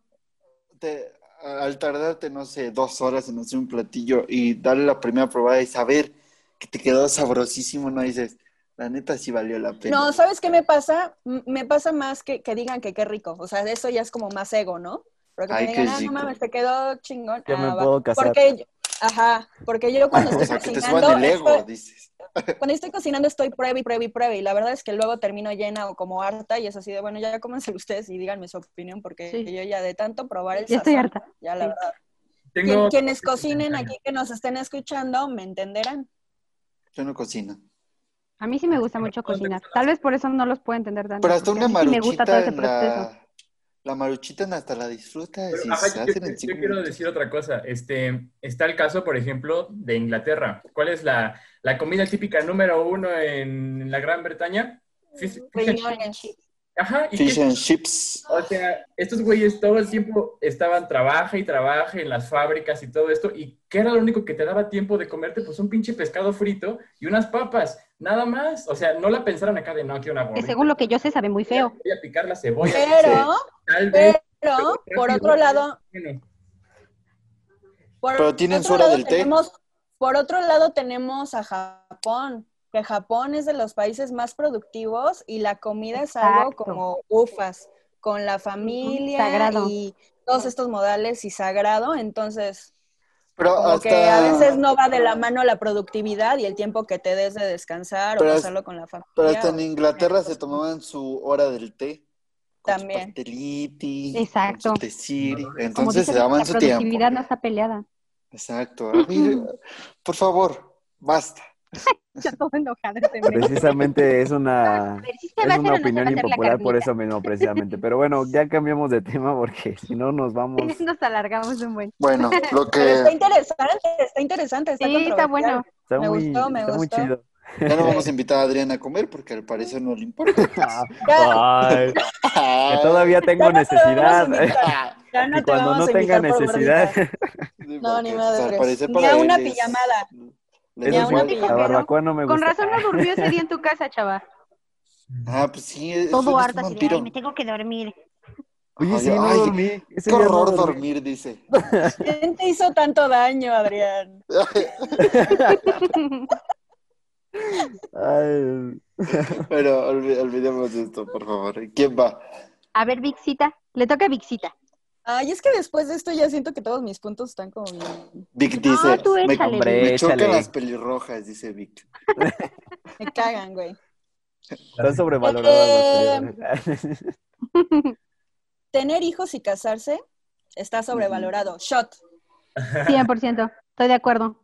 Te, al tardarte, no sé, dos horas en hacer un platillo y darle la primera probada y saber que te quedó sabrosísimo, no dices, la neta sí valió la pena. No, ¿sabes qué me pasa? M- Me pasa más que, que digan que qué rico. O sea, eso ya es como más ego, ¿no? Pero que Ay, me digan, ah, no mames, te quedó chingón. Ya me Ah, va. puedo casar. Porque, yo- ajá, porque yo cuando o estoy que te cocinando, suban el ego, estoy- dices. cuando estoy cocinando estoy pruebe y pruebe y pruebe. Y la verdad es que luego termino llena o como harta y es así de, bueno, ya cómense ustedes y díganme su opinión porque Sí. yo ya de tanto probar el Ya estoy harta. ya la Sí. verdad. Tengo Quien- quienes cocinen aquí, que nos estén escuchando, me entenderán. Yo no cocino. A mí sí me gusta mucho cocinar. Tal vez por eso no los puedo entender tanto. Pero hasta porque una a mí sí me gusta todo maruchita ese en proceso. la... La maruchita hasta la disfrutas y Ajá, se yo, hacen yo- en yo quiero decir otra cosa. Este, está el caso, por ejemplo, de Inglaterra. ¿Cuál es la, la comida típica número uno en la Gran Bretaña? Fish- fish and Riñones. chips. Ajá, y Fish and chips. o sea, estos güeyes todo el tiempo estaban trabaja y trabaja en las fábricas y todo esto. ¿Y qué era lo único que te daba tiempo de comerte? Pues un pinche pescado frito y unas papas, nada más. O sea, no la pensaron acá de no, quiero una Que según lo que yo sé, sabe muy feo. Voy a picar la cebolla. Pero, Tal vez. pero, por otro lado, bueno, Por Pero tienen otro su hora lado del té. tenemos- Por otro lado tenemos a Japón, que Japón es de los países más productivos y la comida es algo como ufas, con la familia Sagrado. y todos estos modales y sagrado, entonces Pero como hasta... que a veces no va de la mano la productividad y el tiempo que te des de descansar Pero o es- pasarlo con la familia. Pero hasta en o- Inglaterra se tomaban su hora del té. Con También. su pasteliti, Exacto. con su teciri. Como Entonces dices, se daban la su tiempo. productividad no está peleada. Exacto. A ver, por favor, basta. Ya todo este. Precisamente es una, es una o no opinión impopular por eso mismo, precisamente. Pero bueno, ya cambiamos de tema porque si no nos vamos... Nos alargamos un buen. Bueno, lo Pero está que interesante, está interesante, está Sí, está controversial. bueno. Está Me muy, gustó, me está muy gustó. chido. ya no vamos a invitar a Adrián a comer porque al parecer no le importa. Ay, que todavía tengo Ya no te vamos a necesidad. invitar. Ya no Y te cuando vamos no tenga necesidad, No, ni porque, madres. pues, al parecer Ni para a una él es- pijamada. Dijo la no. no me gusta. Con razón no durmió ese día en tu casa, chava. Ah, pues sí, es, Todo es harto un así de, vampiro. "Ay, me tengo que dormir. Oye, Ay, sí, no ay, dormí. Ese Qué día no horror dormí. dormir, dice. ¿Quién te hizo tanto daño, Adrián? Ay, Pero olvi- olvidemos esto, por favor. ¿Quién va? A ver, Vixita. Le toca a Vixita. Ay, es que después de esto ya siento que todos mis puntos están como bien. Vic dice, tú me, Hombre, me chocan las pelirrojas, dice Vic. Me cagan, güey. Están sobrevaloradas Eh, las. Tener hijos y casarse está sobrevalorado. Shot. 100%. Estoy de acuerdo.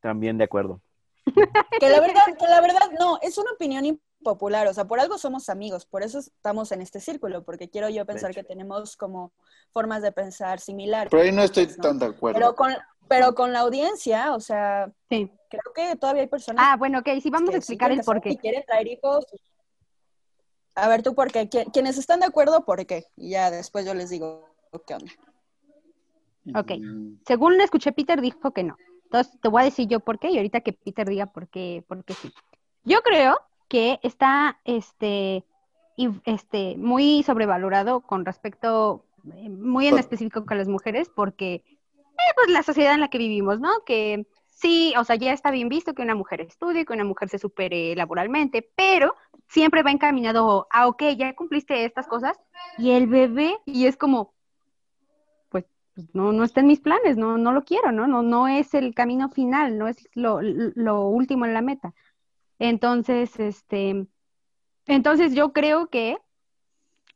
También de acuerdo. Que la verdad, que la verdad, no, es una opinión impopular, o sea, por algo somos amigos, por eso estamos en este círculo, porque quiero yo pensar que tenemos como formas de pensar similares. Pero ahí no estoy ¿no? tan de acuerdo. Pero con, pero con la audiencia, o sea, Sí. creo que todavía hay personas Ah, bueno, ok, sí, vamos a que explicar el por qué. y quieren traer hijos. A ver, tú por qué. Qui- Quienes están de acuerdo, ¿por qué? Y ya después yo les digo qué onda. Ok. Mm, Según escuché, Peter dijo que no. Entonces, te voy a decir yo por qué y ahorita que Peter diga por qué, por qué sí. Yo creo que está este, este, muy sobrevalorado con respecto, eh, muy en específico con las mujeres, porque eh, pues la sociedad en la que vivimos, ¿no? Que sí, o sea, ya está bien visto que una mujer estudie, que una mujer se supere laboralmente, pero siempre va encaminado a, ok, ya cumpliste estas cosas, y el bebé, y es como, pues no, no está en mis planes, no, no lo quiero, ¿no? No, no es el camino final, no es lo, lo último en la meta. Entonces, este, entonces yo creo que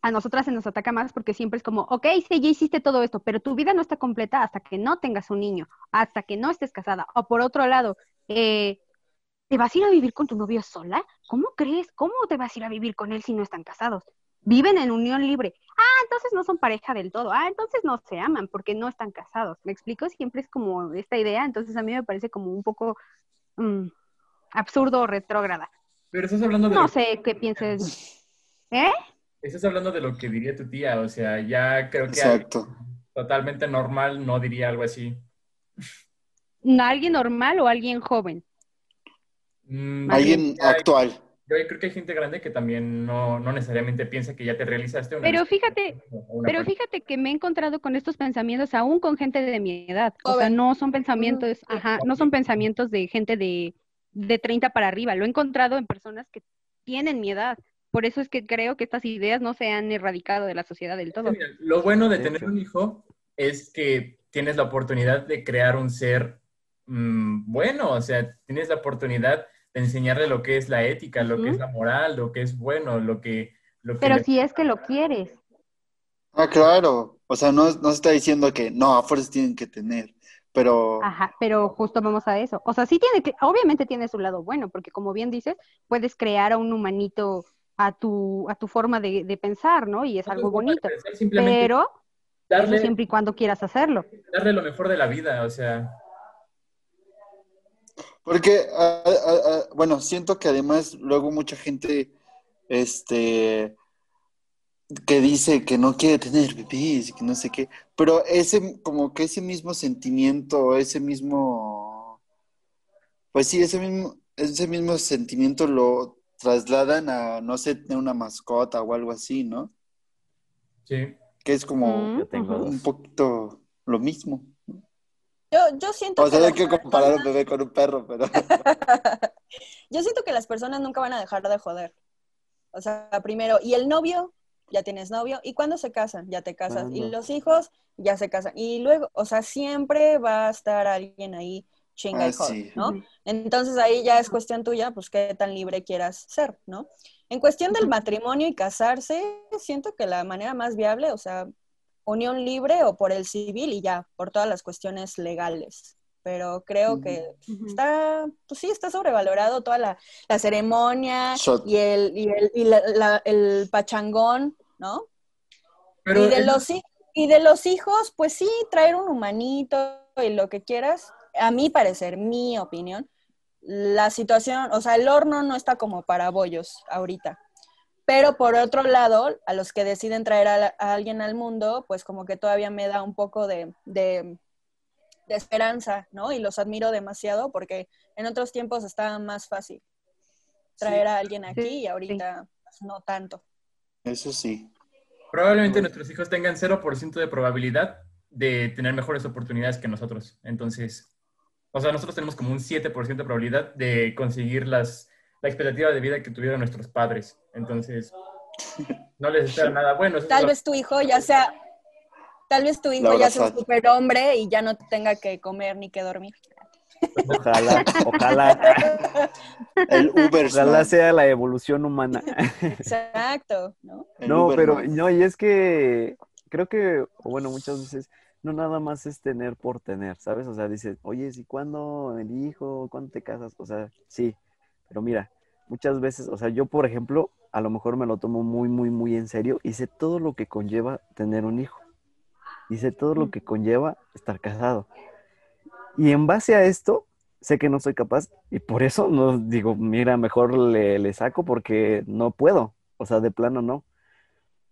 a nosotras se nos ataca más porque siempre es como, ok, sí, ya hiciste todo esto, pero tu vida no está completa hasta que no tengas un niño, hasta que no estés casada. O por otro lado, eh, ¿te vas a ir a vivir con tu novio sola? ¿Cómo crees? ¿Cómo te vas a ir a vivir con él si no están casados? Viven en unión libre. Ah, entonces no son pareja del todo. Ah, entonces no se aman porque no están casados. ¿Me explico? Siempre es como esta idea, entonces a mí me parece como un poco mm, absurdo o retrógrada. Pero estás hablando de No sé qué pienses. ¿Eh? estás hablando de lo que diría tu tía, o sea, ya creo que Exacto. totalmente normal no diría algo así. ¿Alguien normal o alguien joven? Mm, Alguien actual. Yo creo que hay gente grande que también no, no necesariamente piensa que ya te realizaste una Pero fíjate, una Pero fíjate que me he encontrado con estos pensamientos aún con gente de mi edad. O sea, no son pensamientos, ajá, no son pensamientos de gente de, de 30 para arriba. Lo he encontrado en personas que tienen mi edad. Por eso es que creo que estas ideas no se han erradicado de la sociedad del todo. Mira, Lo bueno de tener un hijo es que tienes la oportunidad de crear un ser mm, bueno, o sea, tienes la oportunidad de enseñarle lo que es la ética, lo que es la moral, lo que es bueno, lo que... Lo que Pero le- si es que lo quieres. Ah, claro. O sea, no, no se está diciendo que no, a fuerzas tienen que tener. Pero Ajá, pero justo vamos a eso. O sea, sí tiene que, obviamente tiene su lado bueno, porque como bien dices, puedes crear a un humanito a tu, a tu forma de, de pensar, ¿no? Y es no algo bonito. Pero eso darle, siempre y cuando quieras hacerlo. darle lo mejor de la vida, o sea, Porque, ah, ah, ah, bueno, siento que además luego mucha gente, este, que dice que no quiere tener bebés y que no sé qué, pero ese, como que ese mismo sentimiento, ese mismo, pues sí, ese mismo, ese mismo sentimiento lo trasladan a, no sé, tener una mascota o algo así, ¿no? sí. Que es como Mm, Yo tengo ujú. un poquito lo mismo. Yo, yo siento O sea, que las quiero comparar un bebé con un perro, pero... yo siento que las personas nunca van a dejar de joder. O sea, primero, y el novio, ya tienes novio, y cuando se casan, ya te casas, y ¿Cuándo? los hijos, ya se casan, y luego, o sea, siempre va a estar alguien ahí chinga Ah, y sí. ¿no? Entonces ahí ya es cuestión tuya, pues qué tan libre quieras ser, ¿no? En cuestión del matrimonio y casarse, siento que la manera más viable, o sea, unión libre o por el civil y ya, por todas las cuestiones legales. Pero creo que está, pues sí, está sobrevalorado toda la, la ceremonia Shot. y el, y el, y la- la- el pachangón, ¿no? Pero y, de los, y de los hijos, pues sí, traer un humanito y lo que quieras, a mi parecer, mi opinión, la situación, o sea, el horno no está como para bollos ahorita. Pero por otro lado, a los que deciden traer a, la- a alguien al mundo, pues como que todavía me da un poco de, de, de esperanza, ¿no? Y los admiro demasiado porque en otros tiempos estaba más fácil traer a alguien aquí Sí, y ahorita pues, no tanto. Eso sí. Probablemente nuestros hijos tengan 0% de probabilidad de tener mejores oportunidades que nosotros. Entonces, o sea, nosotros tenemos como un 7% de probabilidad de conseguir las, la expectativa de vida que tuvieron nuestros padres. Entonces, no les espera nada bueno. Tal lo- vez tu hijo ya sea, tal vez tu hijo ya sea un superhombre y ya no tenga que comer ni que dormir. Ojalá, ojalá, El Uber. ojalá sea la evolución humana. Exacto, ¿no? No, pero no, y es que creo que, bueno, muchas veces no nada más es tener por tener, ¿sabes? O sea, dices, oye, ¿y cuándo el hijo? ¿Cuándo te casas? O sea, sí, pero mira, muchas veces, o sea, yo por ejemplo, a lo mejor me lo tomo muy, muy, muy en serio y sé todo lo que conlleva tener un hijo. Y sé todo lo que conlleva estar casado. Y en base a esto, sé que no soy capaz y por eso no digo, mira, mejor le, le saco porque no puedo. O sea, de plano no.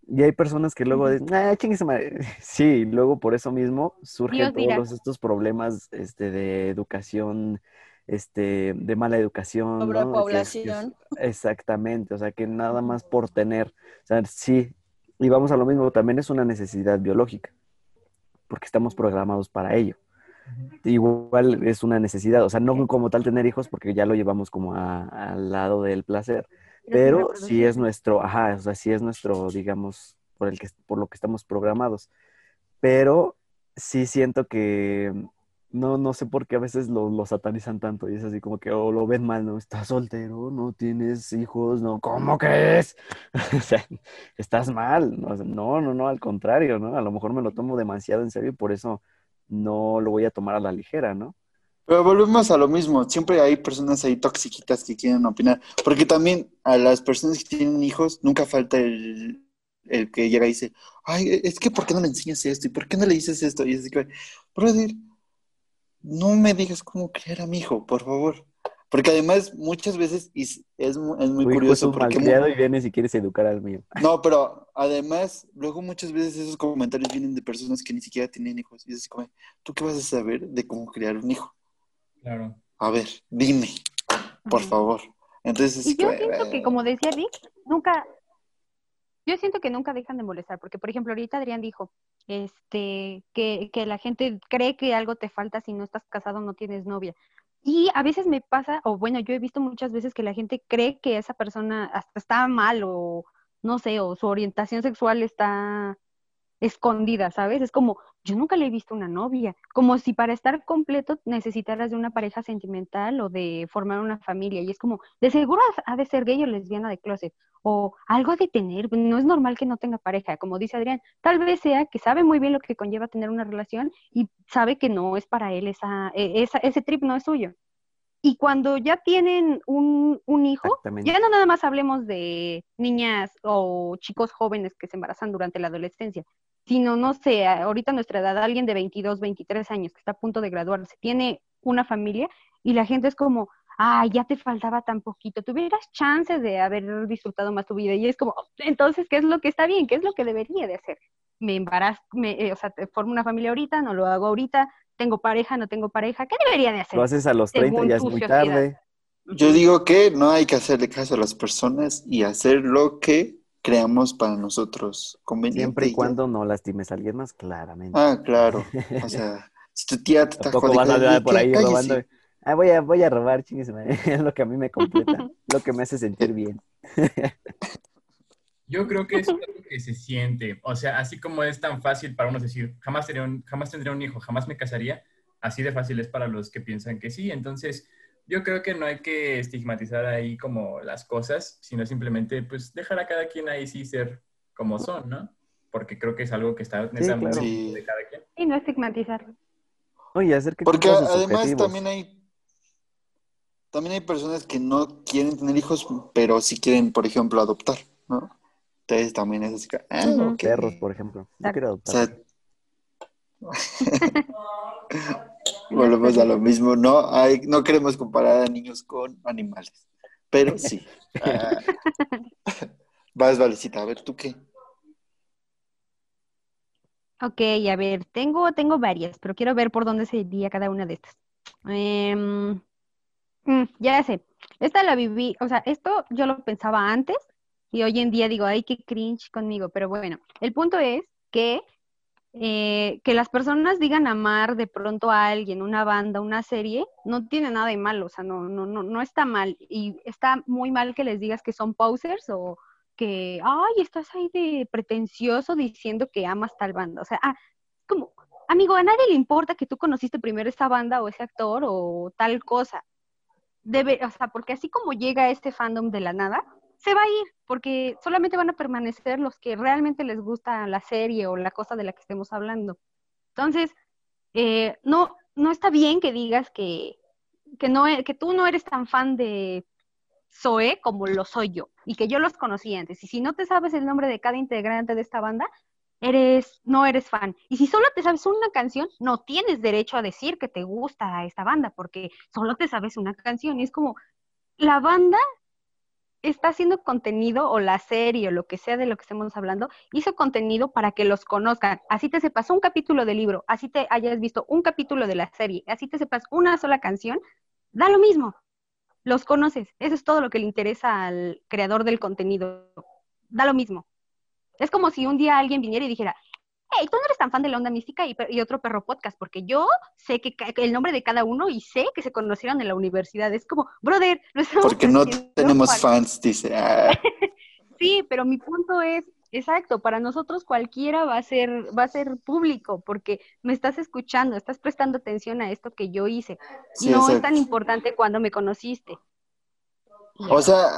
Y hay personas que luego dicen, ah, madre. Sí, luego por eso mismo surgen Dios todos estos problemas este, de educación, este, de mala educación. ¿no? Exactamente, o sea, que nada más por tener, o sea, sí, y vamos a lo mismo, también es una necesidad biológica, porque estamos programados para ello. Igual es una necesidad, o sea, no como tal tener hijos, porque ya lo llevamos como a- al lado del placer, pero sí es nuestro, ajá, o sea, sí es nuestro, digamos, por el que, por lo que estamos programados. Pero sí siento que no, no sé por qué a veces lo, satanizan tanto y es así como que o lo ven mal, ¿no? Estás soltero, no tienes hijos, no, ¿cómo crees? O sea, estás mal, no, no, no, no, al contrario, ¿no? A lo mejor me lo tomo demasiado en serio y por eso no lo voy a tomar a la ligera, ¿no? Pero volvemos a lo mismo. Siempre hay personas ahí toxiquitas que quieren opinar. Porque también a las personas que tienen hijos nunca falta el, el que llega y dice, ay, es que ¿por qué no le enseñas esto? ¿Y por qué no le dices esto? Y es que, brother, no me digas cómo criar a mi hijo, por favor. Porque además muchas veces, y es, es mu- es muy Tu hijo es curioso, un porque y vienes y quieres educar al mío. no, pero además, luego muchas veces esos comentarios vienen de personas que ni siquiera tienen hijos. Y es así como, ¿tú qué vas a saber de cómo criar un hijo? Claro. A ver, dime, por favor. Entonces, Y es yo que, siento que, eh, como decía Rick, nunca, yo siento que nunca dejan de molestar, porque por ejemplo ahorita Adrián dijo, este, que, que la gente cree que algo te falta si no estás casado, no tienes novia. Y a veces me pasa, o bueno, yo he visto muchas veces que la gente cree que esa persona hasta está mal o no sé, o su orientación sexual está escondida, ¿sabes? Es como, yo nunca le he visto una novia, como si para estar completo necesitaras de una pareja sentimental o de formar una familia, y es como, de seguro ha de ser gay o lesbiana de closet, o algo de tener, no es normal que no tenga pareja, como dice Adrián, tal vez sea que sabe muy bien lo que conlleva tener una relación y sabe que no es para él esa, e- esa ese trip no es suyo. Y cuando ya tienen un, un hijo, ya no nada más hablemos de niñas o chicos jóvenes que se embarazan durante la adolescencia, sino, no sé, ahorita a nuestra edad, alguien de 22, 23 años que está a punto de graduarse, tiene una familia y la gente es como, ay, ya te faltaba tan poquito, tuvieras chances de haber disfrutado más tu vida. Y es como, entonces, ¿qué es lo que está bien? ¿Qué es lo que debería de hacer? Me embarazo, me, eh, o sea, te formo una familia ahorita, no lo hago ahorita, tengo pareja, no tengo pareja, ¿qué debería de hacer? Lo haces a los 30 Según y ya es muy sociedad. tarde. yo digo que no hay que hacerle caso a las personas y hacer lo que creamos para nosotros conveniente. Siempre y cuando no lastimes a alguien más, claramente. Ah, claro. O sea, si tu tía te está Tampoco vas a jodiendo, por ahí Cállese. robando. Ah, voy a, voy a robar, chingues. Es lo que a mí me completa, lo que me hace sentir bien. Yo creo que es algo que se siente. O sea, así como es tan fácil para unos decir, jamás, un, jamás tendría un hijo, jamás me casaría, así de fácil es para los que piensan que sí. Entonces, yo creo que no hay que estigmatizar ahí como las cosas, sino simplemente pues dejar a cada quien ahí sí ser como son, ¿no? Porque creo que es algo que está muy claro. Sí. de cada quien. Y no estigmatizar. Oye, hacer que Porque además objetivos. también hay también hay personas que no quieren tener hijos, pero sí quieren, por ejemplo, adoptar, ¿no? Entonces también es así ah. Perros, por ejemplo. Yo quiero O adoptar. sea, volvemos a lo mismo, no hay, no queremos comparar a niños con animales, pero sí. Ah. Vas, Valecita, a ver, ¿tú qué? Ok, a ver, tengo, tengo varias, pero quiero ver por dónde se iría cada una de estas. Em, mm, ya sé, esta la viví, o sea, esto yo lo pensaba antes y hoy en día digo, ay, qué cringe conmigo, pero bueno, el punto es que, eh, que las personas digan amar de pronto a alguien, una banda, una serie, no tiene nada de malo, o sea, no, no, no, no está mal y está muy mal que les digas que son posers o que, ay, estás ahí de pretencioso diciendo que amas tal banda. O sea, ah, como, amigo, a nadie le importa que tú conociste primero esa banda o ese actor o tal cosa. Debe, o sea, porque así como llega este fandom de la nada, se va a ir, porque solamente van a permanecer los que realmente les gusta la serie o la cosa de la que estemos hablando. Entonces, eh, no, no está bien que digas que, que, no, e, que tú no eres tan fan de Zoe como lo soy yo y que yo los conocí antes. Y si no te sabes el nombre de cada integrante de esta banda, eres, no eres fan. Y si solo te sabes una canción, no tienes derecho a decir que te gusta esta banda, porque solo te sabes una canción. Y es como, la banda está haciendo contenido, o la serie, o lo que sea de lo que estemos hablando, hizo contenido para que los conozcan. Así te sepas un capítulo del libro, así te hayas visto un capítulo de la serie, así te sepas una sola canción, da lo mismo. Los conoces. Eso es todo lo que le interesa al creador del contenido. Da lo mismo. Es como si un día alguien viniera y dijera, hey, tú no eres tan fan de la onda mística y, otro perro podcast, porque yo sé que, el nombre de cada uno y sé que se conocieron en la universidad. Es como, brother, no Porque no tenemos fans, dice. Ah. sí, pero mi punto es, exacto, para nosotros cualquiera va a ser, va a ser público, porque me estás escuchando, estás prestando atención a esto que yo hice. no es tan importante cuando me conociste. O sea,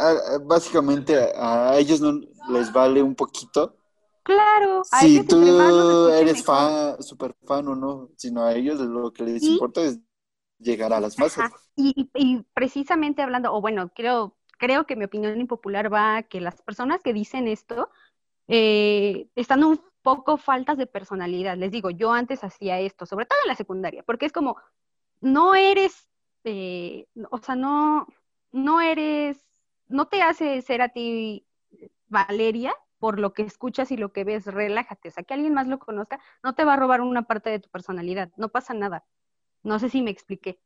básicamente a ellos no les vale un poquito. Claro. si tú eres fan, super fan o no, sino a ellos lo que les importa es llegar a las masas. Y, y, precisamente hablando, o bueno, creo, creo que mi opinión impopular va a que las personas que dicen esto eh, están un poco faltas de personalidad. Les digo, yo antes hacía esto, sobre todo en la secundaria, porque es como, no eres, eh, o sea, no, no eres, no te hace ser a ti Valeria por lo que escuchas y lo que ves, relájate, o sea, que alguien más lo conozca, no te va a robar una parte de tu personalidad, no pasa nada. No sé si me expliqué.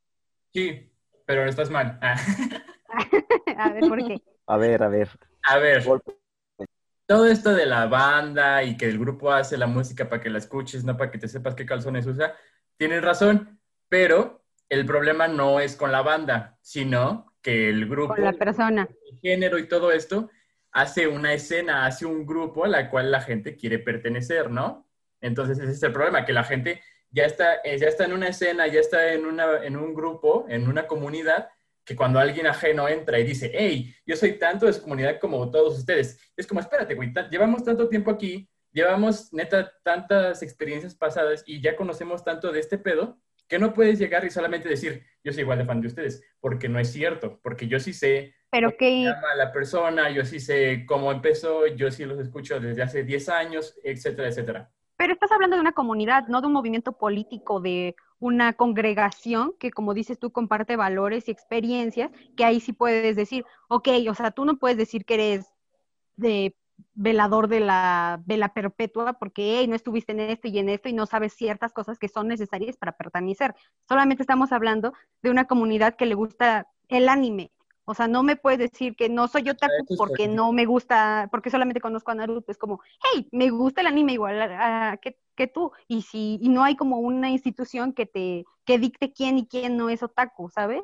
Sí, pero estás mal. Ah. a ver, ¿por qué? A ver, a ver. A ver. Todo esto de la banda y que el grupo hace la música para que la escuches, no para que te sepas qué calzones usa, tienes razón, pero el problema no es con la banda, sino que el grupo, la persona, el género y todo esto hace una escena, hace un grupo a la cual la gente quiere pertenecer, ¿no? Entonces ese es el problema, que la gente ya está, eh, ya está en una escena, ya está en, una, en un grupo, en una comunidad, que cuando alguien ajeno entra y dice, hey, yo soy tanto de su comunidad como todos ustedes, es como, espérate, güey, llevamos tanto tiempo aquí, llevamos neta tantas experiencias pasadas y ya conocemos tanto de este pedo, que no puedes llegar y solamente decir, yo soy igual de fan de ustedes, porque no es cierto, porque yo sí sé pero que llama la persona, yo sí sé cómo empezó, yo sí los escucho desde hace 10 años, etcétera, etcétera. Pero estás hablando de una comunidad, no de un movimiento político, de una congregación que, como dices tú, comparte valores y experiencias, que ahí sí puedes decir, ok, o sea, tú no puedes decir que eres de velador de la vela perpetua porque no estuviste en esto y en esto y no sabes ciertas cosas que son necesarias para pertenecer. Solamente estamos hablando de una comunidad que le gusta el anime. O sea, no me puedes decir que no soy otaku porque no me gusta, porque solamente conozco a Naruto. Es como, hey, me gusta el anime igual que, que, tú. Y si y no hay como una institución que te que dicte quién y quién no es otaku, ¿sabes?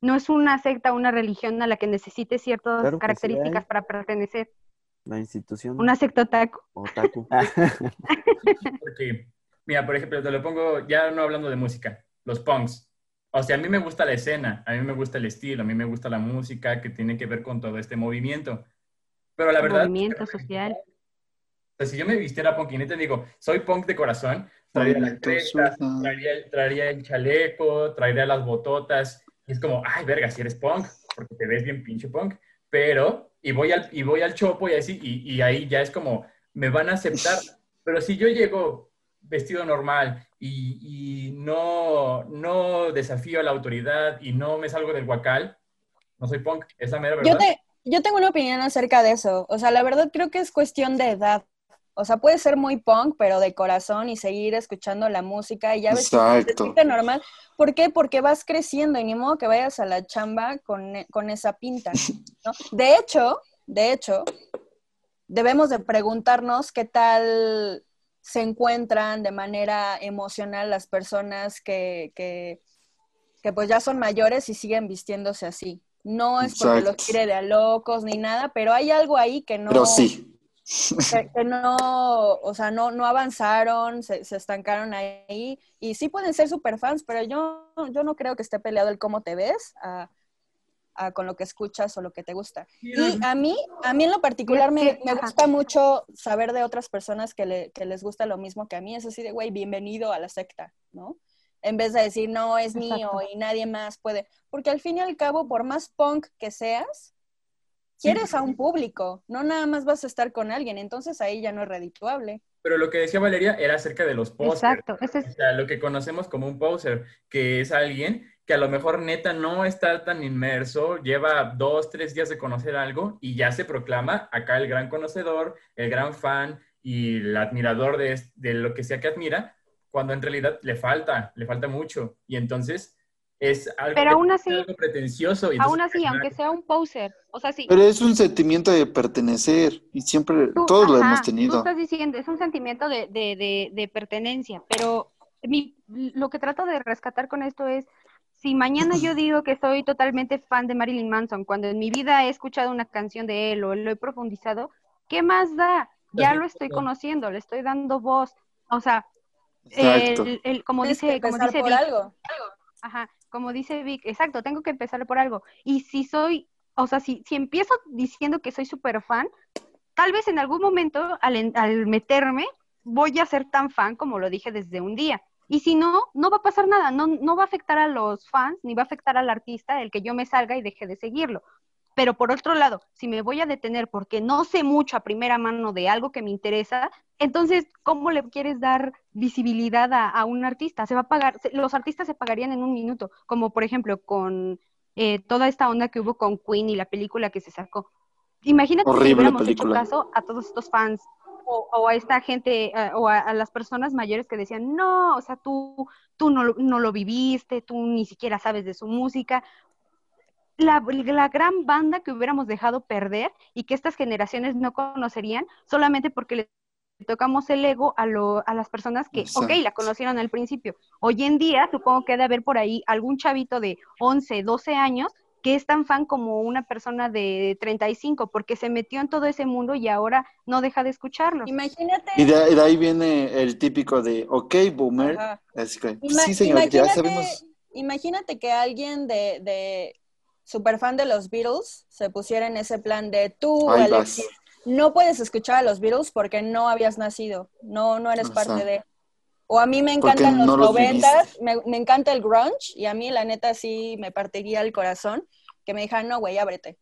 No es una secta, una religión a la que necesite ciertas características para pertenecer. La institución. ¿Una secta otaku? Otaku. Porque, mira, por ejemplo, te lo pongo, ya no hablando de música, los punks. O sea, a mí me gusta la escena, a mí me gusta el estilo, a mí me gusta la música que tiene que ver con todo este movimiento. Pero la verdad... Movimiento social. O sea, si yo me vistiera punk y te digo, soy punk de corazón, traería las crestas, traería, traería, el chaleco, traería las bototas. Y es como, ay, verga, si eres punk, porque te ves bien pinche punk. Pero y voy al, y voy al chopo y así, y, y ahí ya es como, me van a aceptar. Pero si yo llego vestido normal y, y, no, no desafío a la autoridad y no me salgo del guacal, no soy punk, esa mera verdad. Yo, te, yo tengo una opinión acerca de eso. O sea, la verdad creo que es cuestión de edad. O sea, puede ser muy punk, pero de corazón y seguir escuchando la música y ya ves Exacto. que normal. ¿Por qué? Porque vas creciendo y ni modo que vayas a la chamba con, con esa pinta. ¿no? De hecho, de hecho, debemos de preguntarnos qué tal se encuentran de manera emocional las personas que, que, que pues ya son mayores y siguen vistiéndose así. No es porque los quiere de a locos ni nada, pero hay algo ahí que no... Pero sí que, no, o sea, no, no avanzaron, se, estancaron ahí. Y sí pueden ser super fans, pero yo, yo no creo que esté peleado el cómo te ves a, a con lo que escuchas o lo que te gusta. Y a mí, a mí en lo particular me, me gusta mucho saber de otras personas que, le- que les gusta lo mismo que a mí. Es así de, güey, bienvenido a la secta, ¿no? En vez de decir, no, es mío Exacto. y nadie más puede. Porque al fin y al cabo, por más punk que seas, quieres a un público, no nada más vas a estar con alguien, entonces ahí ya no es redituable. Pero lo que decía Valeria era acerca de los posters. Exacto. Ese es- O sea, lo que conocemos como un poser, que es alguien que a lo mejor neta no está tan inmerso, lleva dos, tres días de conocer algo y ya se proclama acá el gran conocedor, el gran fan y el admirador de, de lo que sea que admira, cuando en realidad le falta, le falta mucho. Y entonces es algo, Pero aún así- algo pretencioso. y Aún así, aunque sea un poser, o sea, sí. Pero es un sentimiento de pertenecer y siempre Tú- todos lo hemos Tú tenido. estás diciendo, es un sentimiento de, de, de, de pertenencia, pero mi- lo que trato de rescatar con esto es, si mañana yo digo que soy totalmente fan de Marilyn Manson, cuando en mi vida he escuchado una canción de él o lo he profundizado, ¿qué más da? Ya lo estoy es. conociendo, le estoy dando voz. O sea, el, el- como Tienes dice, como dice por Vic, algo. Ajá, como dice Vic, exacto, tengo que empezar por algo. Y si soy, o sea, si, si empiezo diciendo que soy súper fan, tal vez en algún momento al, al meterme voy a ser tan fan como lo dije desde un día. Y si no, no va a pasar nada, no, no va a afectar a los fans, ni va a afectar al artista el que yo me salga y deje de seguirlo. Pero por otro lado, si me voy a detener porque no sé mucho a primera mano de algo que me interesa, entonces, ¿cómo le quieres dar visibilidad a, a un artista? Se va a pagar, se- los artistas se pagarían en un minuto, como por ejemplo con eh, toda esta onda que hubo con Queen y la película que se sacó. Imagínate si Horrible hubiéramos película. hecho caso a todos estos fans o, o a esta gente eh, o a, a las personas mayores que decían, no, o sea, tú, tú no, no lo viviste, tú ni siquiera sabes de su música. La, la gran banda que hubiéramos dejado perder y que estas generaciones no conocerían solamente porque le tocamos el ego a, lo, a las personas que, ok, la conocieron al principio. Hoy en día supongo que debe haber por ahí algún chavito de 11, 12 años que es tan fan como una persona de 35 porque se metió en todo ese mundo y ahora no deja de escucharlo. Imagínate, Y de, de ahí viene el típico de, ok, boomer. Ajá. Así que, Ima- sí, señor, ya sabemos. Imagínate que alguien de, de super fan de los Beatles se pusiera en ese plan de tú, Ahí vas. Alexis, no puedes escuchar a los Beatles porque no habías nacido, no, no eres parte de. O a mí me Porque encantan los no noventas, me, me encanta el grunge y a mí la neta sí me partiría el corazón que me dijeran, no, güey, ábrete.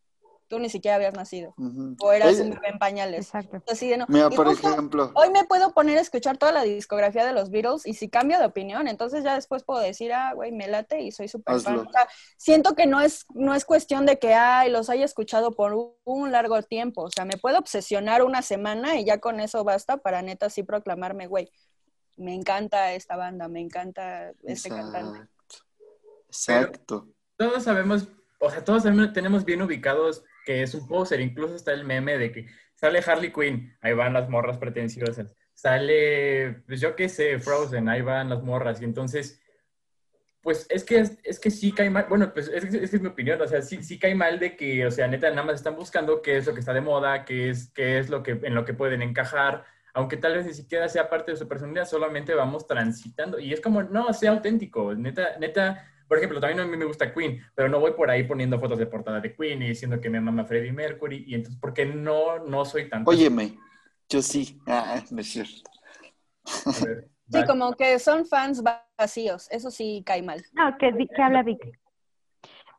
Tú ni siquiera habías nacido. O eras un bebé en pañales. Exacto. Así de no. Mira, Y por justo ejemplo, Hoy me puedo poner a escuchar toda la discografía de los Beatles y si cambio de opinión, entonces ya después puedo decir, ah, güey, me late y soy súper fan. O sea, siento que no es, no es cuestión de que, ay, los haya escuchado por un, un largo tiempo. O sea, me puedo obsesionar una semana y ya con eso basta para neta así proclamarme, güey, me encanta esta banda, me encanta este cantante. Exacto. Exacto. todos sabemos, o sea, todos sabemos- tenemos bien ubicados que es un poser, incluso está el meme de que sale Harley Quinn, ahí van las morras pretenciosas, sale, pues yo qué sé, Frozen, ahí van las morras, y entonces, pues es que, es que sí cae mal, bueno, pues es, es que es mi opinión, o sea, sí, sí cae mal de que, o sea, neta, nada más están buscando qué es lo que está de moda, qué es, qué es lo que, en lo que pueden encajar, aunque tal vez ni siquiera sea parte de su personalidad, solamente vamos transitando, y es como, no, sea auténtico, neta, neta, por ejemplo, también a mí me gusta Queen, pero no voy por ahí poniendo fotos de portada de Queen y diciendo que me mama Freddie Mercury, y entonces, porque no, no soy tan... Óyeme, yo sí. Ah, no es cierto. Sí, como que son fans vacíos, eso sí cae mal. No, que, habla Vic.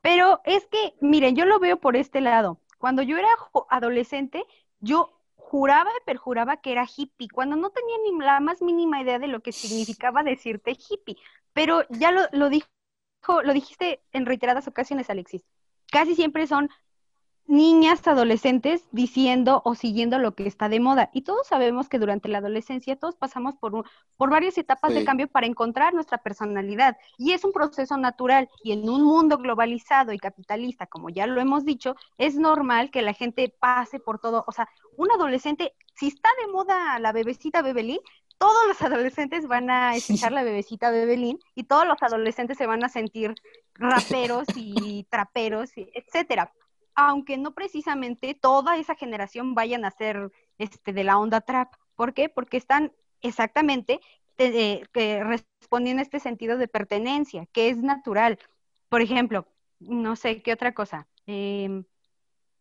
Pero es que, miren, yo lo veo por este lado. Cuando yo era adolescente, yo juraba y perjuraba que era hippie, cuando no tenía ni la más mínima idea de lo que significaba decirte hippie. Pero ya lo, lo dijo, lo dijiste en reiteradas ocasiones, Alexis. Casi siempre son niñas adolescentes diciendo o siguiendo lo que está de moda. Y todos sabemos que durante la adolescencia todos pasamos por, un- por varias etapas de cambio para encontrar nuestra personalidad. Y es un proceso natural. Y en un mundo globalizado y capitalista, como ya lo hemos dicho, es normal que la gente pase por todo. O sea, un adolescente, si está de moda la bebecita Bebelín, todos los adolescentes van a escuchar la bebecita Bebelín y todos los adolescentes se van a sentir raperos y traperos, y etcétera aunque no precisamente toda esa generación vayan a ser este, de la onda trap. ¿Por qué? Porque están exactamente te- eh, que respondiendo a este sentido de pertenencia, que es natural. Por ejemplo, no sé qué otra cosa. Em,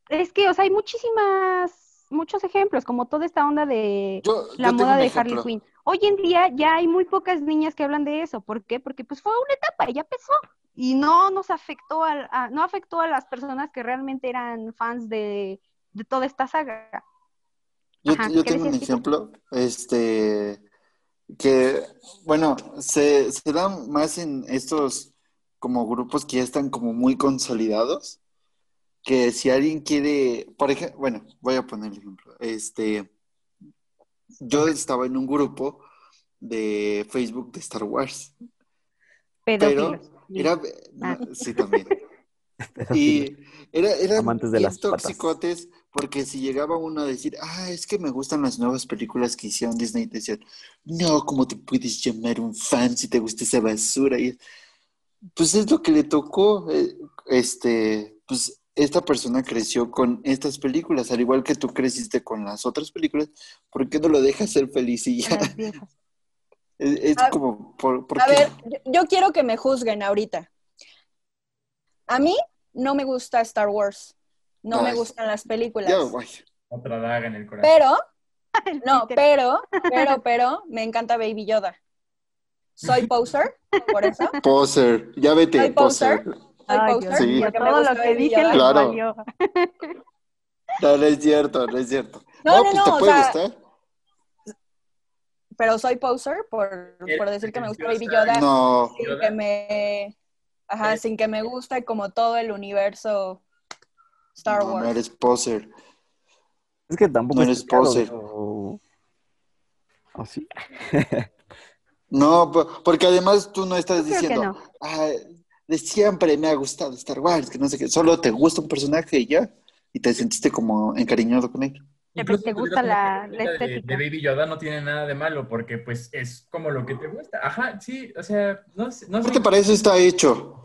es que, o sea, hay muchísimas, muchos ejemplos, como toda esta onda de Yo, la moda de ejemplo. Harley Quinn. Hoy en día ya hay muy pocas niñas que hablan de eso. ¿Por qué? Porque pues fue una etapa ya pasó. Y no nos afectó al- a, no afectó a las personas que realmente eran fans de, de toda esta saga. Yo, Ajá, yo ¿qué tengo un ejemplo, este, que, bueno, se, se dan más en estos como grupos que ya están como muy consolidados, que si alguien quiere, por ejemplo, bueno, voy a poner el ejemplo, este, yo estaba en un grupo de Facebook de Star Wars, Pedófilos. era, Ah. no, sí, también. Pero Y era, eran Amantes de las patas. toxicotes porque si llegaba uno a decir, ah, es que me gustan las nuevas películas que hicieron Disney, te decían, no, ¿cómo te puedes llamar un fan si te gusta esa basura? Y pues es lo que le tocó, eh, este, pues esta persona creció con estas películas, al igual que tú creciste con las otras películas, ¿por qué no lo dejas ser feliz y ya? Es, es A- como, ¿por, por A qué? ver, yo, yo quiero que me juzguen ahorita. A mí no me gusta Star Wars. No me gustan las películas. Otra daga en el corazón. Pero, no, pero, pero, pero, me encanta Baby Yoda. Soy poser, por eso. Poser, ya vete, Soy poser. poser. Ay. Dios Sí. todo lo que dije les Claro. valió. No, no es cierto, no es cierto. No, no, pues no, te o puede sea, gustar. Pero soy poser por, decir que me gusta Baby. Yoda. No, sin que me ajá, sin que me guste como todo el universo Star no, Wars. no eres poser. Es que tampoco No es eres poser. digo. ¿O sí? No, po- porque además tú no estás Yo diciendo, no. "Ah, de siempre me ha gustado Star Wars, que no sé qué, solo te gusta un personaje y ya, y te sentiste como encariñado con él. Te- te gusta la- de- estética. De, Baby Yoda no tiene nada de malo, porque pues es como lo que te gusta. Ajá, sí, o sea, no sé. No sé. Aparte para eso está hecho,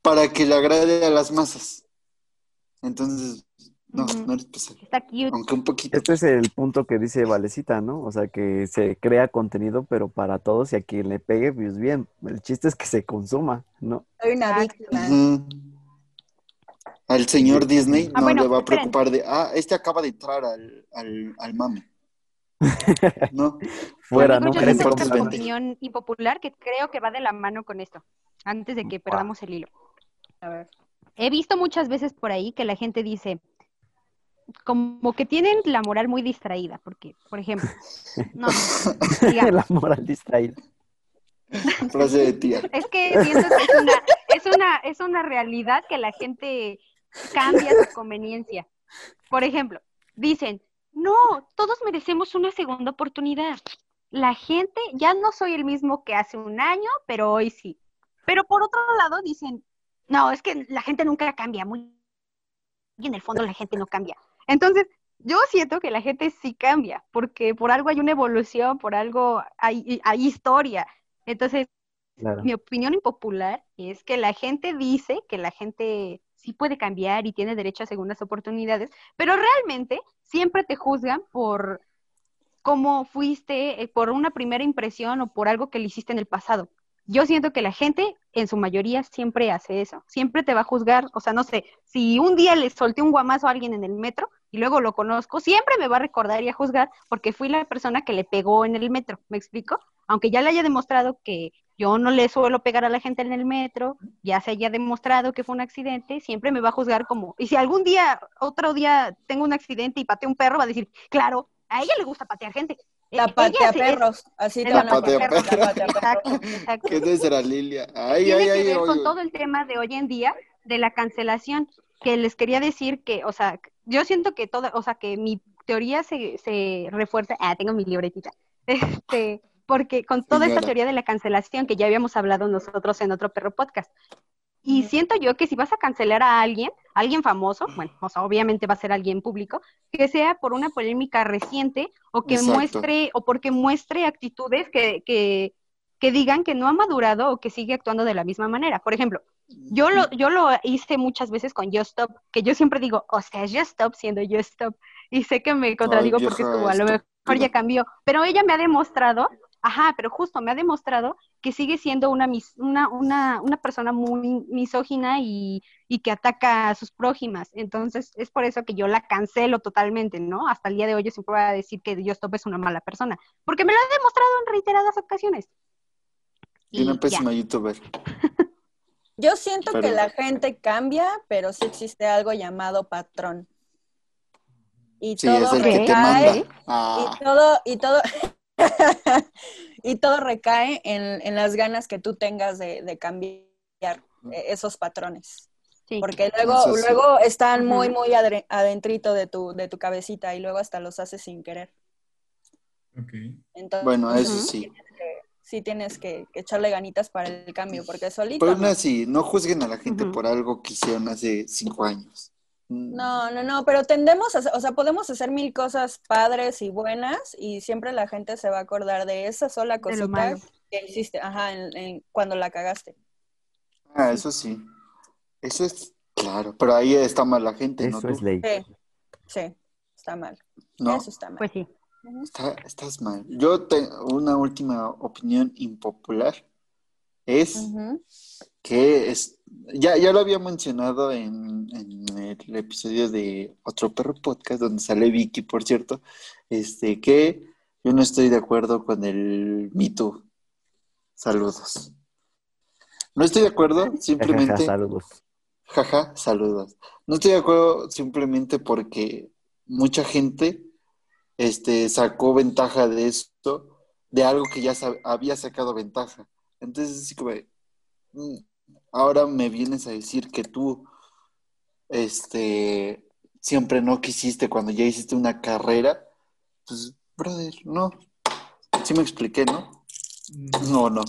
para que le agrade a las masas. Entonces, no, no eres poser. Está cute. Aunque un poquito. Este es el punto que dice Valecita, ¿no? O sea, que se crea contenido, pero para todos y a quien le pegue, pues bien. El chiste es que se consuma, ¿no? Soy una víctima. Al señor Disney Ah, no bueno, le va a esperen. preocupar de, ah, este acaba de entrar al, al, al mame. No, Fuera, ¿no? yo tengo vende. opinión impopular que creo que va de la mano con esto, antes de que perdamos el hilo. A ver. He visto muchas veces por ahí que la gente dice, como que tienen la moral muy distraída, porque, por ejemplo, no, digamos, La moral distraída. frase de tía. es que siento que es una, es una, es una realidad que la gente cambia a su conveniencia. Por ejemplo, dicen, no, todos merecemos una segunda oportunidad. La gente, ya no soy el mismo que hace un año, pero hoy sí. Pero por otro lado dicen, no, es que la gente nunca cambia, muy y en el fondo la gente no cambia. Entonces, yo siento que la gente sí cambia, porque por algo hay una evolución, por algo hay, hay historia. Entonces, Claro. mi opinión impopular es que la gente dice que la gente sí puede cambiar y tiene derecho a segundas oportunidades, pero realmente siempre te juzgan por cómo fuiste, eh, por una primera impresión o por algo que le hiciste en el pasado. Yo siento que la gente, en su mayoría, siempre hace eso. Siempre te va a juzgar. O sea, no sé, si un día le solté un guamazo a alguien en el metro y luego lo conozco, siempre me va a recordar y a juzgar porque fui la persona que le pegó en el metro. ¿Me explico? Aunque ya le haya demostrado que yo no le suelo pegar a la gente en el metro, ya se haya demostrado que fue un accidente, siempre me va a juzgar como. Y si algún día, otro día, tengo un accidente y pateo un perro, va a decir, claro, a ella le gusta patear gente. La Eh, patea ella se- es- perros. Así te la patea perros. la patea perros. Exacto, exacto. ¿Qué es será Lilia? Ay, Tiene ay, que ay, ver oye. con todo el tema de hoy en día de la cancelación, que les quería decir que, o sea, yo siento que toda, o sea, que mi teoría se, se refuerza, ah, tengo mi libretita, este, porque con toda esta teoría de la cancelación que ya habíamos hablado nosotros en otro perro podcast, y siento yo que si vas a cancelar a alguien, a alguien famoso, bueno, o sea, obviamente va a ser alguien público, que sea por una polémica reciente o que Exacto. muestre, o porque muestre actitudes que, que, que digan que no ha madurado o que sigue actuando de la misma manera. Por ejemplo, yo lo, yo lo hice muchas veces con Just Stop, que yo siempre digo, o sea, es Just Stop siendo Just Stop. Y sé que me contradigo porque tú a lo mejor ya cambió, pero ella me ha demostrado Ajá, pero justo me ha demostrado que sigue siendo una, una, una, una persona muy misógina y, y, que ataca a sus prójimas. Entonces, es por eso que yo la cancelo totalmente, ¿no? Hasta el día de hoy yo siempre voy a decir que Dios Top es una mala persona, porque me lo ha demostrado en reiteradas ocasiones. Y una pésima youtuber. Yo siento que la gente cambia, pero sí existe algo llamado patrón. Y todo recae, ah. y todo, y todo, y todo recae en, las ganas que tú tengas de, cambiar e, esos patrones. Porque luego, luego están muy, muy adentrito de tu, de tu cabecita y luego hasta los haces sin querer. bueno, eso sí sí tienes que, echarle ganitas para el cambio, porque solito. Pero aún así, no juzguen a la gente por algo que hicieron hace cinco años. Mm. No, no, no, pero tendemos a, o sea, podemos hacer mil cosas padres y buenas y siempre la gente se va a acordar de esa sola cosita que hiciste, ajá, en, cuando la cagaste. Ah, eso sí. Eso es claro, pero ahí está mal la gente, eso es ley. Sí, sí, está mal. Eso está mal. Pues sí. Estás mal. Yo tengo una última opinión impopular. Es que es, ya, ya lo había mencionado en, el episodio de Otro Perro Podcast, donde sale Vicky, por cierto, este, que yo no estoy de acuerdo con el mito. Saludos. No estoy de acuerdo, simplemente. saludos. Jaja, saludos. No estoy de acuerdo simplemente porque mucha gente este, sacó ventaja de esto, de algo que ya había sacado ventaja. Entonces, así como, mm, ahora me vienes a decir que tú, este, siempre no quisiste cuando ya hiciste una carrera, pues, brother, no. Sí me expliqué, ¿no? Mm. No, no.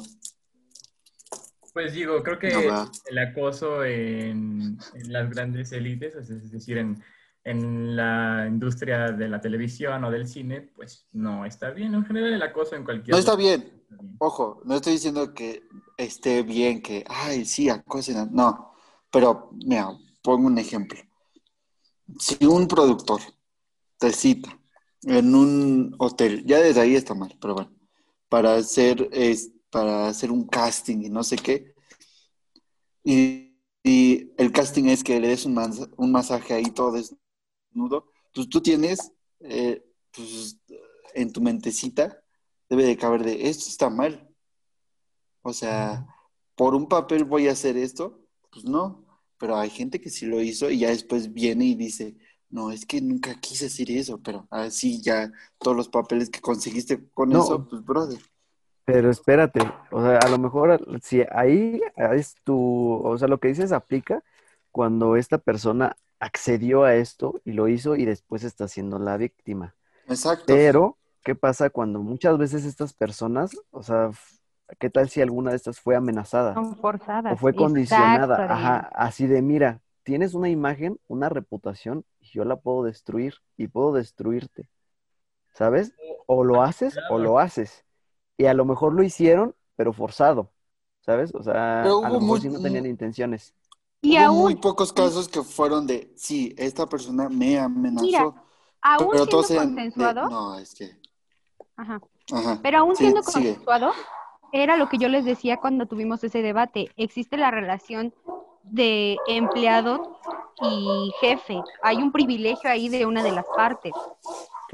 Pues digo, creo que el acoso en, las grandes élites, es decir, en, en, la industria de la televisión o del cine, pues no está bien. En general el acoso en cualquier... No está bien. Ojo, no estoy diciendo que esté bien que, ay, sí, acosen. No, pero mira, pongo un ejemplo. Si un productor te cita en un hotel, ya desde ahí está mal, pero bueno, para hacer, es, para hacer un casting y no sé qué, y, el casting es que le des un, un masaje ahí todo desnudo, pues tú tienes eh, pues, en tu mentecita debe de caber de esto está mal. O sea, por un papel voy a hacer esto, pues no, pero hay gente que sí lo hizo y ya después viene y dice, no, es que nunca quise hacer eso, pero así ya todos los papeles que conseguiste con eso, pues brother. Pero espérate, o sea, a lo mejor si ahí es tu, o sea, lo que dices aplica cuando esta persona accedió a esto y lo hizo y después está siendo la víctima. Exacto. Pero ¿qué pasa cuando muchas veces estas personas, o sea, qué tal si alguna de estas fue amenazada? Son forzadas. O fue condicionada, ajá, así de, mira, tienes una imagen, una reputación, y yo la puedo destruir y puedo destruirte, ¿sabes? O lo haces o lo haces. Y a lo mejor lo hicieron, pero forzado, ¿sabes? O sea, a lo mejor no tenían intenciones. Y hubo muy pocos casos que fueron de, sí, esta persona me amenazó. Mira, aún pero siendo consensuado, no, es que... Ajá. Pero aún siendo consensuado, era lo que yo les decía cuando tuvimos ese debate. Existe la relación de empleado y jefe. Hay un privilegio ahí de una de las partes.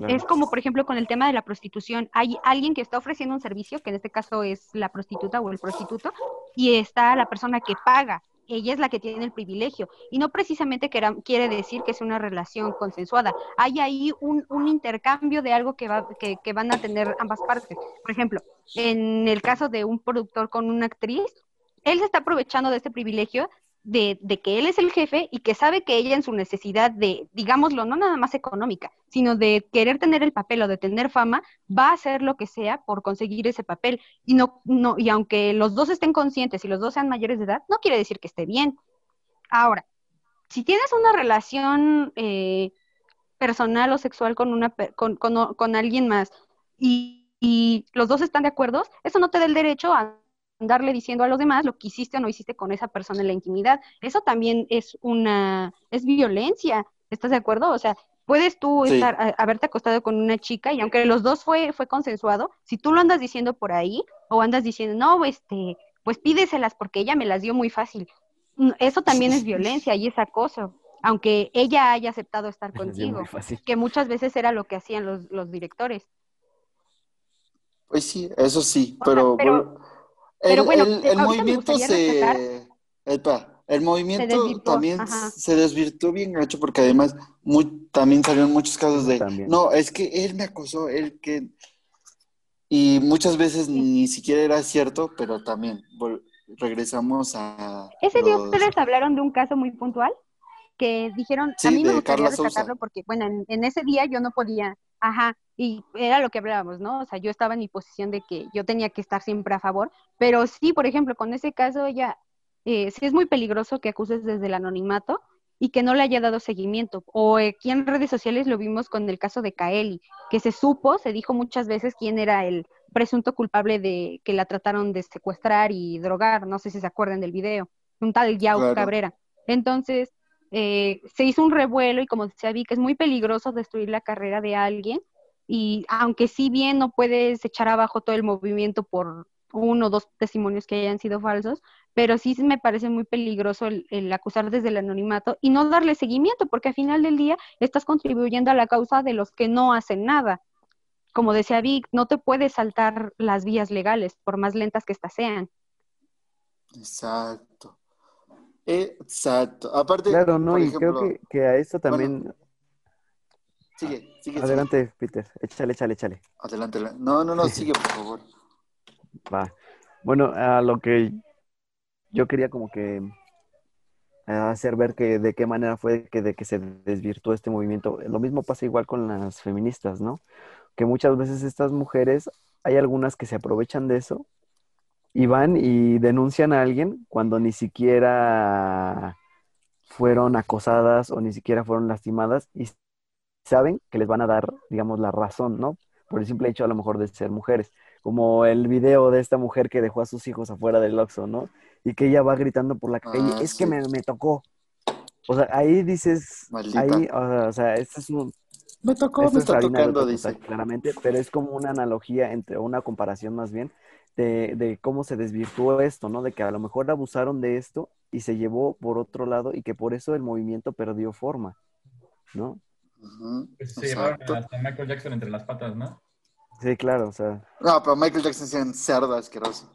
Es como, por ejemplo, con el tema de la prostitución. Hay alguien que está ofreciendo un servicio, que en este caso es la prostituta o el prostituto, y está la persona que paga ella es la que tiene el privilegio y no precisamente quiere decir que es una relación consensuada. Hay ahí un, intercambio de algo que, va, que, que, van a tener ambas partes. Por ejemplo, en el caso de un productor con una actriz, él se está aprovechando de este privilegio de, que él es el jefe y que sabe que ella en su necesidad de, digámoslo, no nada más económica, sino de querer tener el papel o de tener fama, va a hacer lo que sea por conseguir ese papel. Y, no, no, y aunque los dos estén conscientes y los dos sean mayores de edad, no quiere decir que esté bien. Ahora, si tienes una relación eh, personal o sexual con, una, con, con, alguien más y, y los dos están de acuerdo, eso no te da el derecho a andarle diciendo a los demás lo que hiciste o no hiciste con esa persona en la intimidad. Eso también es una, es violencia, ¿estás de acuerdo? O sea, Puedes tú Sí. estar, a- haberte acostado con una chica y aunque los dos fue, fue consensuado, si tú lo andas diciendo por ahí o andas diciendo, no, este, pues pídeselas porque ella me las dio muy fácil. Mm, Eso también es violencia y es acoso, aunque ella haya aceptado estar contigo, que muchas veces era lo que hacían los, los directores. Pues sí, eso sí, O sea, pero, pero- bueno, el, bueno, el- el ahorita me movimiento se... rescatar- Epa, el movimiento también ajá. se desvirtuó bien gacho porque además muy, también salieron muchos casos de, También. no, es que él me acosó, él que... Y muchas veces ni siquiera era cierto, pero también vol- regresamos a... Ese día los- ustedes hablaron de un caso muy puntual que dijeron, Sí, a mí me gustaría rescatarlo porque, bueno, en, en ese día yo no podía, ajá, y era lo que hablábamos, ¿no? O sea, yo estaba en mi posición de que yo tenía que estar siempre a favor, pero sí, por ejemplo, con ese caso ella, eh, sí es muy peligroso que acuses desde el anonimato y que no le haya dado seguimiento. O aquí en redes sociales lo vimos con el caso de Kaeli, que se supo, se dijo muchas veces quién era el presunto culpable de que la trataron de secuestrar y drogar, no sé si se acuerdan del video, un tal Yao Claro. Cabrera. Entonces, eh, se hizo un revuelo y como decía Vic, es muy peligroso destruir la carrera de alguien y aunque sí bien no puedes echar abajo todo el movimiento por uno o dos testimonios que hayan sido falsos, pero sí me parece muy peligroso el, el acusar desde el anonimato y no darle seguimiento, porque al final del día estás contribuyendo a la causa de los que no hacen nada. Como decía Vic, no te puedes saltar las vías legales, por más lentas que éstas sean. Exacto. Exacto. Aparte, Claro, no, por y ejemplo, creo que, que a esto también. sigue, sigue, sigue. Adelante, Peter. Échale, échale, échale. Adelante. No, no, no, sigue, por favor. Va. Bueno, a lo que yo quería como que hacer ver que de qué manera fue que de que se desvirtuó este movimiento. Lo mismo pasa igual con las feministas, ¿no? Que muchas veces estas mujeres, hay algunas que se aprovechan de eso y van y denuncian a alguien cuando ni siquiera fueron acosadas o ni siquiera fueron lastimadas y saben que les van a dar, digamos, la razón, ¿no? Por el simple hecho a lo mejor de ser mujeres como el video de esta mujer que dejó a sus hijos afuera del Oxxo, ¿no? Y que ella va gritando por la calle, Ah, es que me, me tocó. O sea, ahí dices, Maldita. ahí, o sea, o sea, este es un, Me tocó, me es está tocando, dice. claramente, pero es como una analogía entre, una comparación más bien, de, de cómo se desvirtuó esto, ¿no? De que a lo mejor abusaron de esto y se llevó por otro lado y que por eso el movimiento perdió forma, ¿no? Pues se llevaron hasta Michael Jackson entre las patas, ¿no? Sí, claro, o sea, No, pero Michael Jackson es un cerdo asqueroso.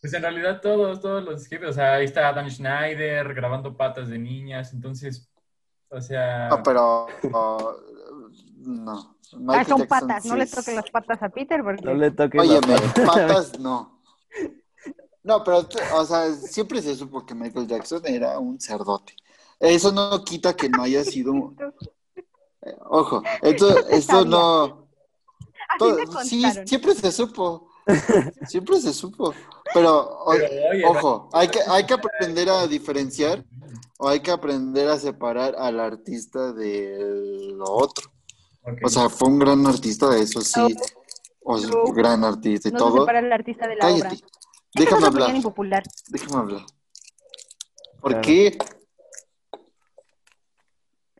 Pues en realidad todos, todos los hippies, o sea, ahí está Adam Schneider grabando patas de niñas, entonces, o sea, No, pero no. Ah, Michael son Jackson patas, no sí le toquen las patas a Peter porque no le toques Oye, la me- pata. patas no. No, pero, o sea, siempre se supo que Michael Jackson era un cerdote. Eso no quita que no haya sido. un- eh, Ojo, esto, esto no. todo- sí, siempre se supo. Siempre se supo. Pero, o- pero, oye, ojo, hay que, hay que aprender a diferenciar o hay que aprender a separar al artista de lo otro. O sea, fue un gran artista, eso sí. O sea, No. gran artista y No se todo. separa el artista de la obra. Cállate. Déjame una hablar. opinión impopular. Déjame hablar. ¿Por Claro. qué?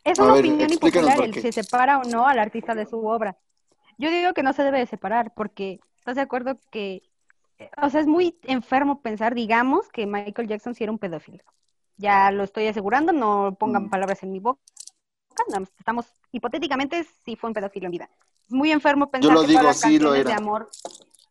Es A una ver, opinión impopular el si se separa o no al artista de su obra. Yo digo que no se debe de separar porque estás de acuerdo que, o sea, es muy enfermo pensar, digamos, que Michael Jackson sí era un pedófilo. Ya lo estoy asegurando, no pongan Mm. palabras en mi boca. Más Estamos hipotéticamente si fue un pedófilo en vida. Es muy enfermo pensar lo que digo, todas las sí lo de amor.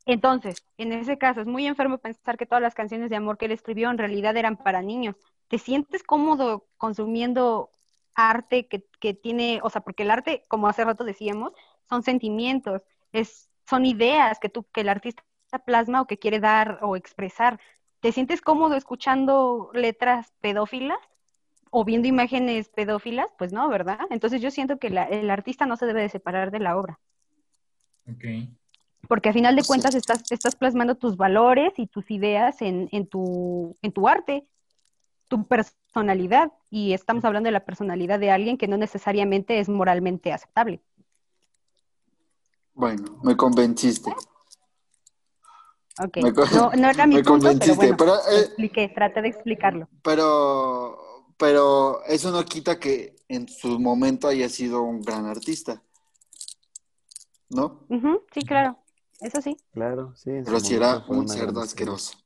Entonces, en ese caso, es muy enfermo pensar que todas las canciones de amor que él escribió en realidad eran para niños. ¿Te sientes cómodo consumiendo arte que, que tiene, o sea, porque el arte, como hace rato decíamos, son sentimientos, es, son ideas que tú, que el artista plasma o que quiere dar o expresar. ¿Te sientes cómodo escuchando letras pedófilas o viendo imágenes pedófilas? Pues no, ¿verdad? Entonces yo siento que la- el artista no se debe de separar de la obra, ok. porque a final de Sí. cuentas estás, estás plasmando tus valores y tus ideas en, en, tu, en tu arte, tu personalidad, y estamos hablando de la personalidad de alguien que no necesariamente es moralmente aceptable. Bueno, me convenciste. Ok, Me con- no, no era mi me punto, pero convenciste, bueno, pero, eh, expliqué, traté de explicarlo. Pero, pero eso no quita que en su momento haya sido un gran artista. ¿No? Ujú, sí, claro. Eso sí. Claro, sí. Pero si era un cerdo asqueroso.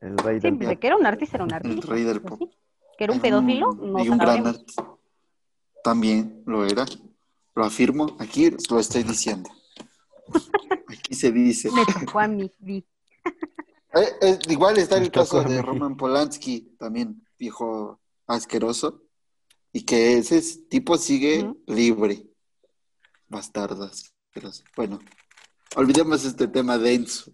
El rey Sí, del de que era un artista, era un El artista. rey del pues pop. Que era un pedófilo, no y un gran artista. También lo era. Lo afirmo, aquí lo estoy diciendo. Aquí se dice. Me tocó a mí, vi. Eh, eh, igual está el caso de. Roman Polanski, también viejo asqueroso, y que ese tipo sigue libre. Bastardo asqueroso. Bueno, olvidemos este tema denso.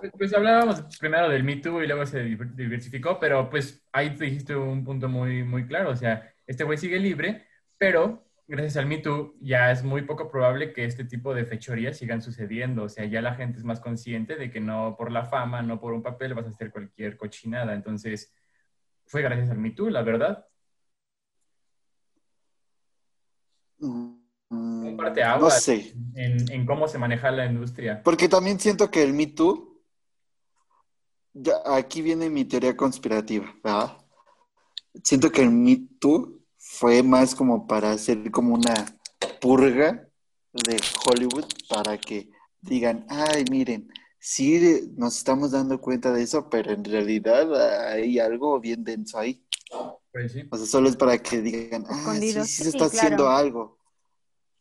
Pues, pues hablábamos primero del Me Too y luego se diver- diversificó, pero pues ahí te dijiste un punto muy, muy claro. O sea, este güey sigue libre, pero gracias al Me Too ya es muy poco probable que este tipo de fechorías sigan sucediendo. O sea, ya la gente es más consciente de que no por la fama, no por un papel vas a hacer cualquier cochinada. Entonces, fue gracias al Me Too, la verdad. Mm, Un parte no sé, en, en cómo se maneja la industria. porque también siento que el Me Too, ya, aquí viene mi teoría conspirativa, ¿verdad? Siento que el Me Too fue más como para hacer como una purga de Hollywood para que digan, ay, miren, sí nos estamos dando cuenta de eso, pero en realidad hay algo bien denso ahí. Pues sí. O sea, solo es para que digan, ah, sí, sí se Sí, está haciendo claro. algo,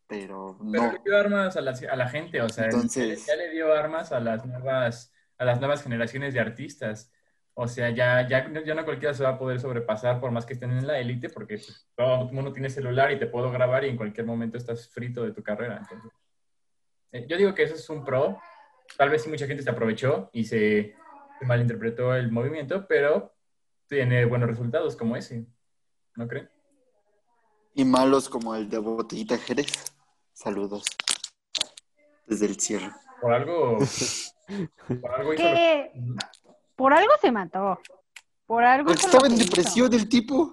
pero Pero no. le dio armas a la, a la gente, o sea, Entonces- ya le dio armas a las nuevas, a las nuevas generaciones de artistas. O sea, ya, ya, ya no cualquiera se va a poder sobrepasar por más que estén en la élite, porque pues, todo el mundo tiene celular y te puedo grabar y en cualquier momento estás frito de tu carrera. Entonces, eh, yo digo que eso es un pro. Tal vez sí mucha gente se aprovechó y se, se malinterpretó el movimiento, pero tiene buenos resultados como ese. ¿No creen? Y malos como el de Botellita Jerez. Saludos. Desde el cierre. Por algo. por algo hizo Que por algo se mató. Por algo Porque estaba en depresión el tipo.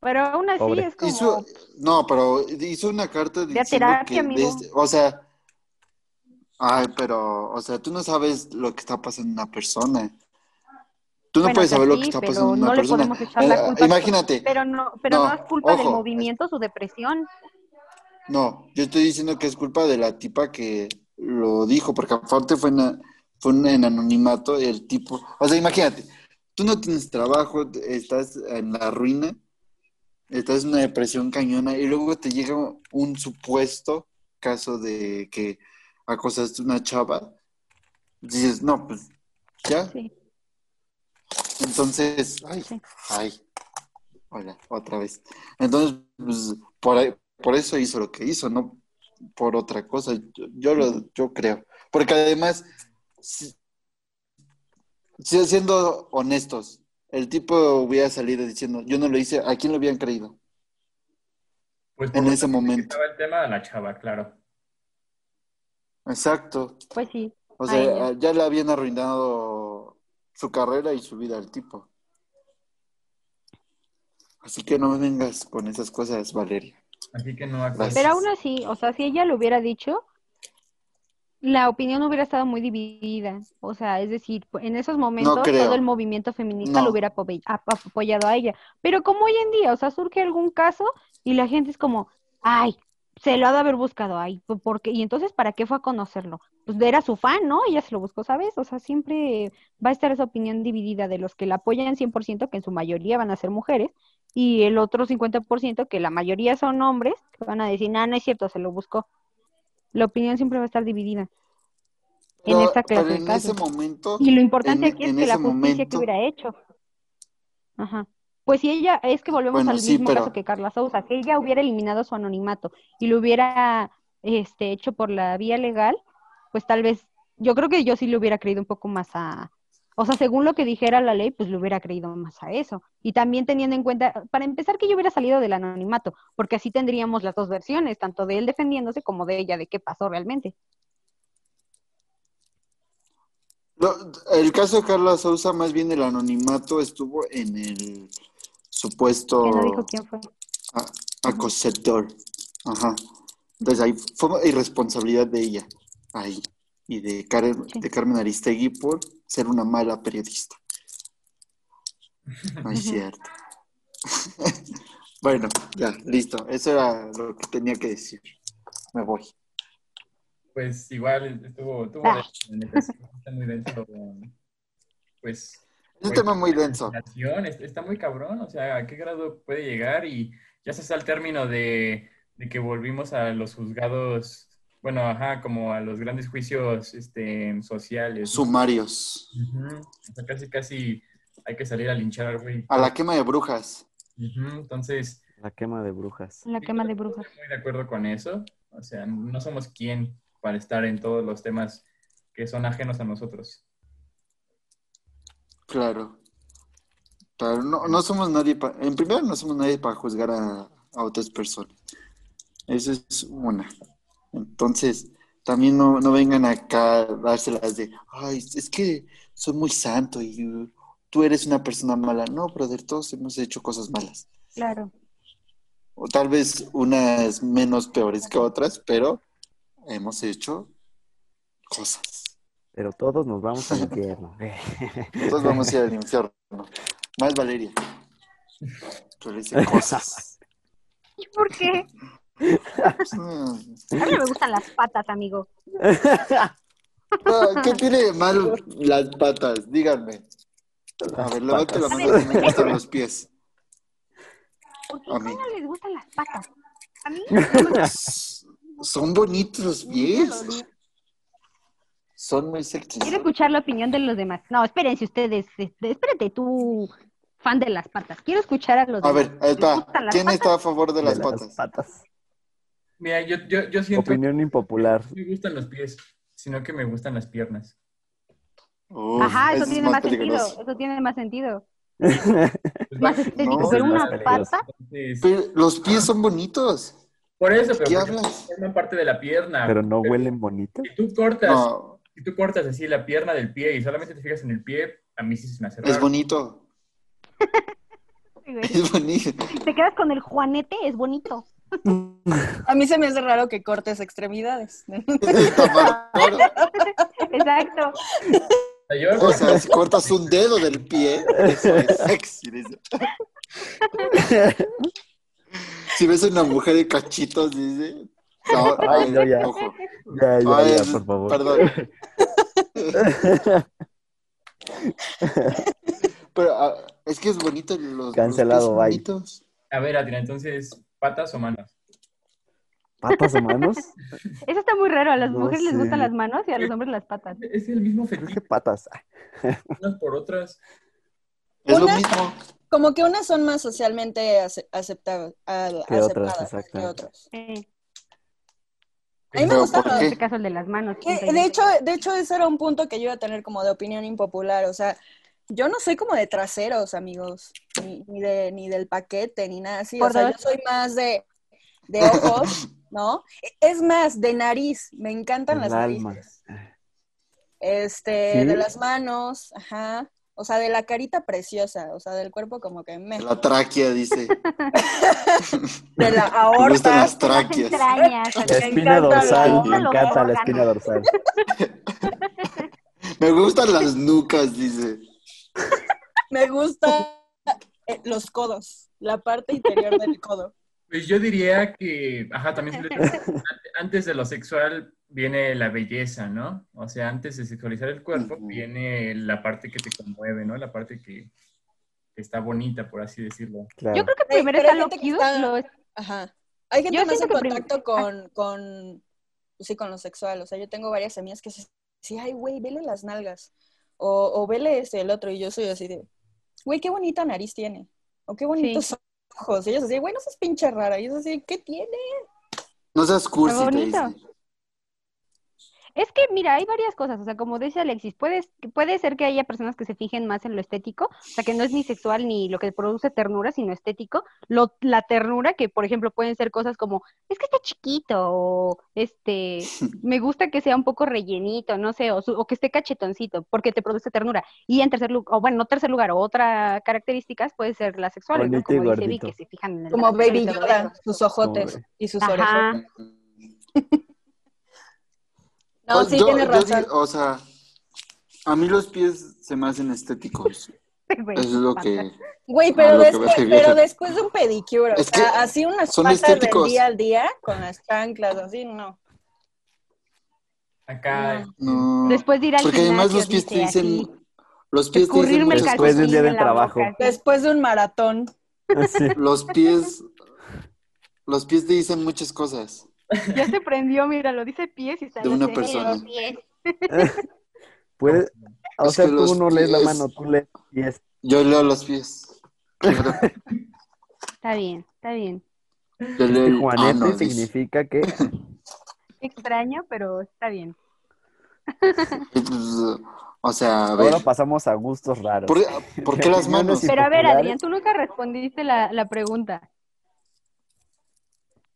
Pero aún así Pobre. es como... Hizo, no, pero hizo una carta De terapia, que, amigo. o sea, ay, pero, o sea, tú no sabes lo que está pasando en una persona. Tú no Bueno, puedes saber lo que está pasando en una no le persona. podemos echar la Eh, culpa. imagínate, Pero no, pero No, no, es culpa del movimiento su depresión. no, yo estoy diciendo que es culpa de la tipa que lo dijo, porque aparte fue en, fue en anonimato el tipo, o sea, imagínate, tú no tienes trabajo, estás en la ruina, estás en una depresión cañona y luego te llega un supuesto caso de que acosaste a una chava, dices, no, pues ya, Sí. entonces, ay, Sí. ay, hola, otra vez. Entonces, pues, por, ahí- por eso hizo lo que hizo, no por otra cosa. Yo, yo lo, yo creo. Porque además, siendo honestos, el tipo hubiera salido diciendo, yo no lo hice, ¿a quién lo habían creído? Pues, en ese momento. Estaba el tema de la chava, claro. Exacto. Pues sí. O sea, ya le habían arruinado su carrera y su vida al tipo. Así que no me vengas con esas cosas, Valeria. Así que no Gracias. Pero aún así, o sea, si ella lo hubiera dicho, la opinión hubiera estado muy dividida. O sea, es decir, en esos momentos todo el movimiento feminista No. lo hubiera apo- ap- apoyado a ella. Pero como hoy en día, o sea, surge algún caso y la gente es como, ay, se lo ha de haber buscado, ay, ¿por qué? Y entonces, ¿para qué fue a conocerlo? Pues era su fan, ¿no? Ella se lo buscó, ¿sabes? O sea, siempre va a estar esa opinión dividida de los que la apoyan 100%, que en su mayoría van a ser mujeres, y el otro 50%, que la mayoría son hombres, que van a decir, no, no es cierto, se lo buscó. La opinión siempre va a estar dividida en Pero- esta clase pero de casos. ese momento, Y lo importante en- aquí es que la justicia que hubiera hecho. Ajá. Pues si ella, es que volvemos Bueno, al sí, mismo pero- caso que Carla Sousa, que ella hubiera eliminado su anonimato y lo hubiera este, hecho por la vía legal, pues tal vez, yo creo que yo sí le hubiera creído un poco más a, o sea, según lo que dijera la ley, pues le hubiera creído más a eso. Y también teniendo en cuenta, para empezar, que yo hubiera salido del anonimato, porque así tendríamos las dos versiones, tanto de él defendiéndose como de ella, de qué pasó realmente. El caso de Carla Sousa, más bien el anonimato estuvo en el supuesto no dijo quién fue. acosador. Ajá. Entonces ahí fue irresponsabilidad de ella. Ahí. Y de Karen, Sí. de Carmen Aristegui por ser una mala periodista. No es cierto. bueno, ya, listo. Eso era lo que tenía que decir. Me voy. Pues igual estuvo, estuvo Ah. denso, está muy denso. Pues Es un Pues, tema muy denso. está, está muy cabrón, o sea, ¿a qué grado puede llegar? Y ya se está el término de, de que volvimos a los juzgados, bueno, ajá, como a los grandes juicios este, sociales. Sumarios. Ujú, O sea, casi, casi hay que salir a linchar al güey. A la quema de brujas. Ujú, Entonces, La quema de brujas. La quema de brujas. estoy muy de acuerdo con eso. O sea, no somos quien para estar en todos los temas que son ajenos a nosotros. Claro. Claro, no, no somos nadie para... En primer, no somos nadie para juzgar a, a otras personas. Eso es una. Entonces, también no, no vengan acá a dárselas de, ay, es que soy muy santo y tú eres una persona mala. No, brother, todos hemos hecho cosas malas. Claro. O tal vez unas menos peores que otras, pero hemos hecho cosas. Pero todos nos vamos al infierno. Todos vamos a ir al infierno. Más Valeria. Le cosas. ¿Y por qué? A mí no me gustan las patas, amigo. Ah, ¿Qué tiene de malo las patas? Díganme. A ver, levante la mano si me gustan los pies. ¿Por qué A mí. no les gustan las patas? A mí Son bonitos los pies. Son muy sexys. Quiero escuchar la opinión de los demás. No, espérense ustedes. este, Espérate tú, fan de las patas. Quiero escuchar a los A demás. ver, ahí ¿Les está. ¿Quién patas? está a favor de De las las patas? patas. Mira, yo, yo, yo siento Opinión impopular. no me gustan los pies, sino que me gustan las piernas. Uf, Ajá, eso es tiene más sentido. Eso tiene más sentido. Pues Más va- estético. No, pero es más una pata. Pero los pies son bonitos. por eso, pero ¿Qué hablas? forman parte de la pierna. Pero no huelen bonito. Si tú cortas, No, si tú cortas así la pierna del pie y solamente te fijas en el pie, a mí sí se me hace es raro. bonito. Sí, güey. Es bonito. Si te quedas con el juanete, es bonito. A mí se me hace raro que cortes extremidades. Exacto. O sea, si cortas un dedo del pie, eso es sexy. dice. Si ves a una mujer de cachitos, dice. No, Ay, no, ya. ojo. Ya, ya, Ay, ya, por favor. Perdón. Pero ah, es que es bonito los, Cancelado, bye. bonitos. A ver, Adriana, entonces, ¿patas o manos? ¿Patas o manos? Eso está muy raro. A las No mujeres les gustan las manos y a los hombres las patas. Es el mismo Creo fetiche, que patas. unas por otras. Es lo mismo. Como que unas son más socialmente ace- aceptadas, a- Que otras, que otras. Eh, A mí me Pero gusta ¿por en qué? este caso el de las manos. Que, de hecho, de hecho, ese era un punto que yo iba a tener como de opinión impopular. O sea, yo no soy como de traseros, amigos, ni, ni de, ni del paquete, ni nada así. O sea, yo soy más de, de ojos, ¿no? Es más, de nariz. Me encantan El las alma. narices. Este, ¿Sí? de las manos, ajá. O sea, de la carita preciosa, o sea, del cuerpo como que me. La tráquea, dice. De la Me gustan aorta. las Las tráqueas. La espina dorsal. Me encanta la espina dorsal. Me gustan las nucas, dice. Me gusta eh, los codos, la parte interior del codo. Pues yo diría que, ajá, también antes de lo sexual viene la belleza, ¿no? O sea, antes de sexualizar el cuerpo Ujú. viene la parte que te conmueve, ¿no? La parte que, que está bonita, por así decirlo. Claro. Yo creo que primero está lo que cute, está- lo- Ajá. Hay gente Yo más en contacto con, con, pues sí, con lo sexual. O sea, yo tengo varias amigas que se sí, ay, güey, vele las nalgas. O, o vele este, el otro. Y yo soy así de, güey, qué bonita nariz tiene. O qué bonitos ojos. Y ellos así, güey, no seas pinche rara. Y yo así, ¿qué tiene? No seas cursi, te dice. Es que, mira, hay varias cosas, o sea, como dice Alexis, puede, puede ser que haya personas que se fijen más en lo estético, o sea, que no es ni sexual ni lo que produce ternura, sino estético. Lo, la ternura, que por ejemplo pueden ser cosas como, es que está chiquito, o este, me gusta que sea un poco rellenito, no sé, o, su- o que esté cachetoncito, porque te produce ternura. Y en tercer lugar, o bueno, no tercer lugar, o otra características puede ser. Bonito y Como dice Vi, gordito. que se fijan en el Como Baby Yoda, sus ojotes y sus Ajá. No, Pues sí, yo- tienes yo razón. o sea, a mí los pies se me hacen estéticos. Este güey Es lo que... Güey, pero, lo después, pero después de un pedicure, o sea, así unas son patas estéticos. del día al día con las chanclas, así, no. Acá, No. Después de ir al Porque además los pies te dice dicen... aquí, Los pies te dicen Después de un día de trabajo. boca. Después de un maratón. Sí. Los pies... Los pies te dicen muchas cosas. Ya se prendió, mira, lo dice pies y está De en una persona. Los pies. Puede- o Es sea, tú no lees la mano, tú lees pies. Yo leo los pies. Está bien, está bien. Yo leo Que el Juanete ano, dice. significa que Extraño, pero está bien. O sea, a ver. ahora pasamos a gustos raros. ¿Por, por qué las manos? Pero a ver. Adrián, tú nunca respondiste la, la pregunta.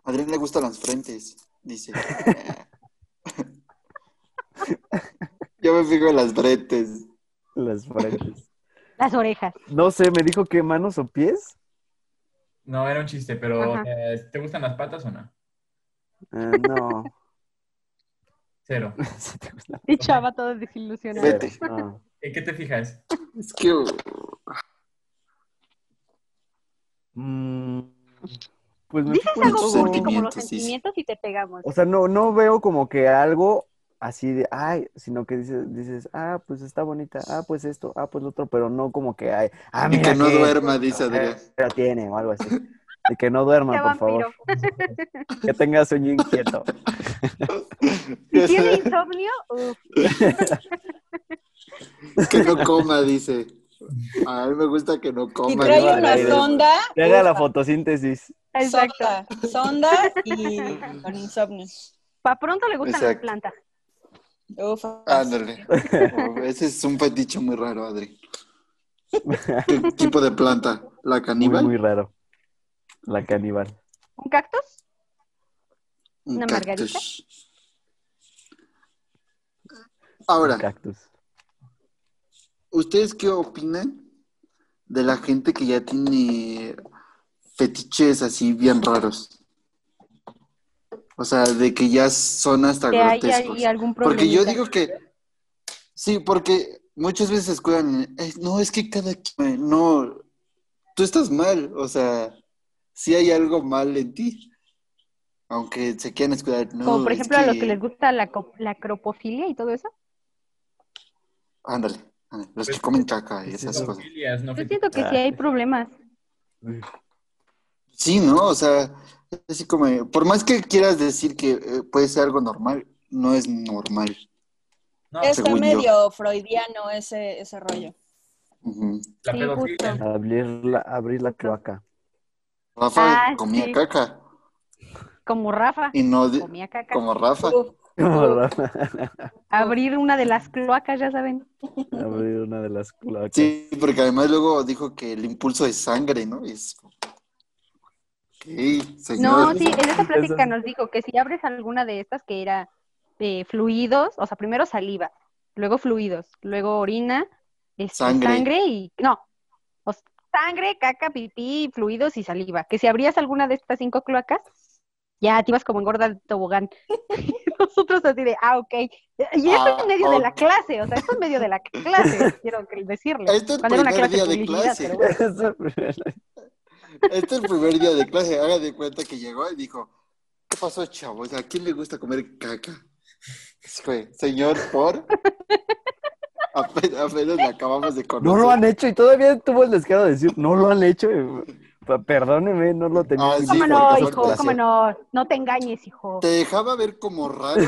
A Adrián le gustan las frentes, dice. Yo me fijo en las frentes. Las frentes. Las orejas. No sé, me dijo que manos o pies. no era un chiste, pero Ajá. eh, ¿te gustan las patas o no? Eh, no. Cero. Sí te gusta. Y Chava todo desilusionado. Vete. No. ¿En qué te fijas? Es que Mm, pues me Dices algo todo. cursi como los sentimientos, y te pegamos. O sea, no, no veo como que algo así de, ay, sino que dices, dices, ah, pues está bonita, ah, pues esto, ah, pues lo otro, pero no como que, ay, ah, y mira que no qué duerma, dice Adrián. pero tiene o algo así. De que no duerma, por vampiro. favor. Que tenga sueño inquieto. Si tiene insomnio, uf, Que no coma, dice. A mí me gusta que no Si coma. trae no, una sonda, Que haga la fotosíntesis. exacto. sonda, sonda y con insomnio. Pa' pronto le gustan Exacto. las plantas. Ufa. Ándale. Oh, ese es un fetiche muy raro, Adri. ¿Qué tipo de planta? ¿La caníbal? muy raro. La caníbal. ¿Un cactus? Un ¿Una cactus. margarita? Ahora, Un cactus. ¿Ustedes qué opinan de la gente que ya tiene fetiches así bien raros? O sea, de que ya son hasta Que hay, grotescos. hay algún. Porque yo digo que sí, porque muchas veces escudan, "Eh, no, es que cada quien, no, tú estás mal, o sea, sí hay algo mal en ti. Aunque se quieran escudar, no. Como por es ejemplo a los que les gusta la, la cropofilia y todo eso. Ándale, los Pues, que comen caca y sí, esas cosas. Yo siento que Ah. sí hay problemas. Sí, ¿no? O sea, así como, por más que quieras decir que eh, puede ser algo normal, no es normal. No, Está yo. medio freudiano ese, ese rollo. La Sí, pedofilia. justo. Abrir la, abrir la cloaca. Rafa Ah, comía sí. caca Como Rafa. y no de- Comía caca. como Rafa. Uf, Como Abrir una de las cloacas, ya saben. abrir una de las cloacas. Sí, porque además luego dijo que el impulso de sangre, ¿no? Es como, ok, señor. No, sí, en esa plática Eso- nos dijo que si abres alguna de estas que era de fluidos, o sea, primero saliva, luego fluidos, luego orina, este, Sangre. sangre. y no, o sangre, caca, pipí, fluidos y saliva. Que si abrías alguna de estas cinco cloacas, ya te ibas como engorda el tobogán. Nosotros así de, ah, ok. Y esto Ah, en medio de la clase, o sea, esto en medio de la clase, quiero decirle. Este es el primer clase día de clase. bueno. Este es el primer día de clase. Haga de cuenta que llegó y dijo, ¿qué pasó, chavos? ¿A quién le gusta comer caca? Fue, señor, ¿por? Apenas, apenas le acabamos de conocer. No lo han hecho y todavía tuvo el descaro de decir, no lo han hecho. Perdóneme, no lo tenía. Ah, en sí, ¿Cómo mente. no, hijo? clase. ¿Cómo no? No te engañes, hijo. Te dejaba ver como raro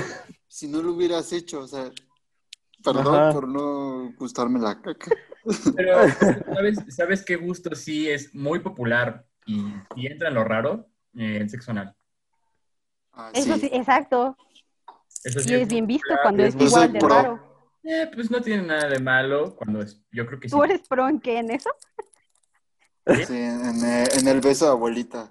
si no lo hubieras hecho. O sea, perdón Ajá. por no gustarme la caca. Pero, ¿sabes, ¿sabes qué gusto sí es muy popular y, y entra en lo raro? Eh, el sexo anal. Ah, Eso sí, sí. exacto. Eso sí Y es bien visto popular. cuando es igual de pro. raro. Eh, pues no tiene nada de malo cuando es. Yo creo que sí. ¿Tú eres pro en qué en eso? Sí, en, eh, en el beso de abuelita.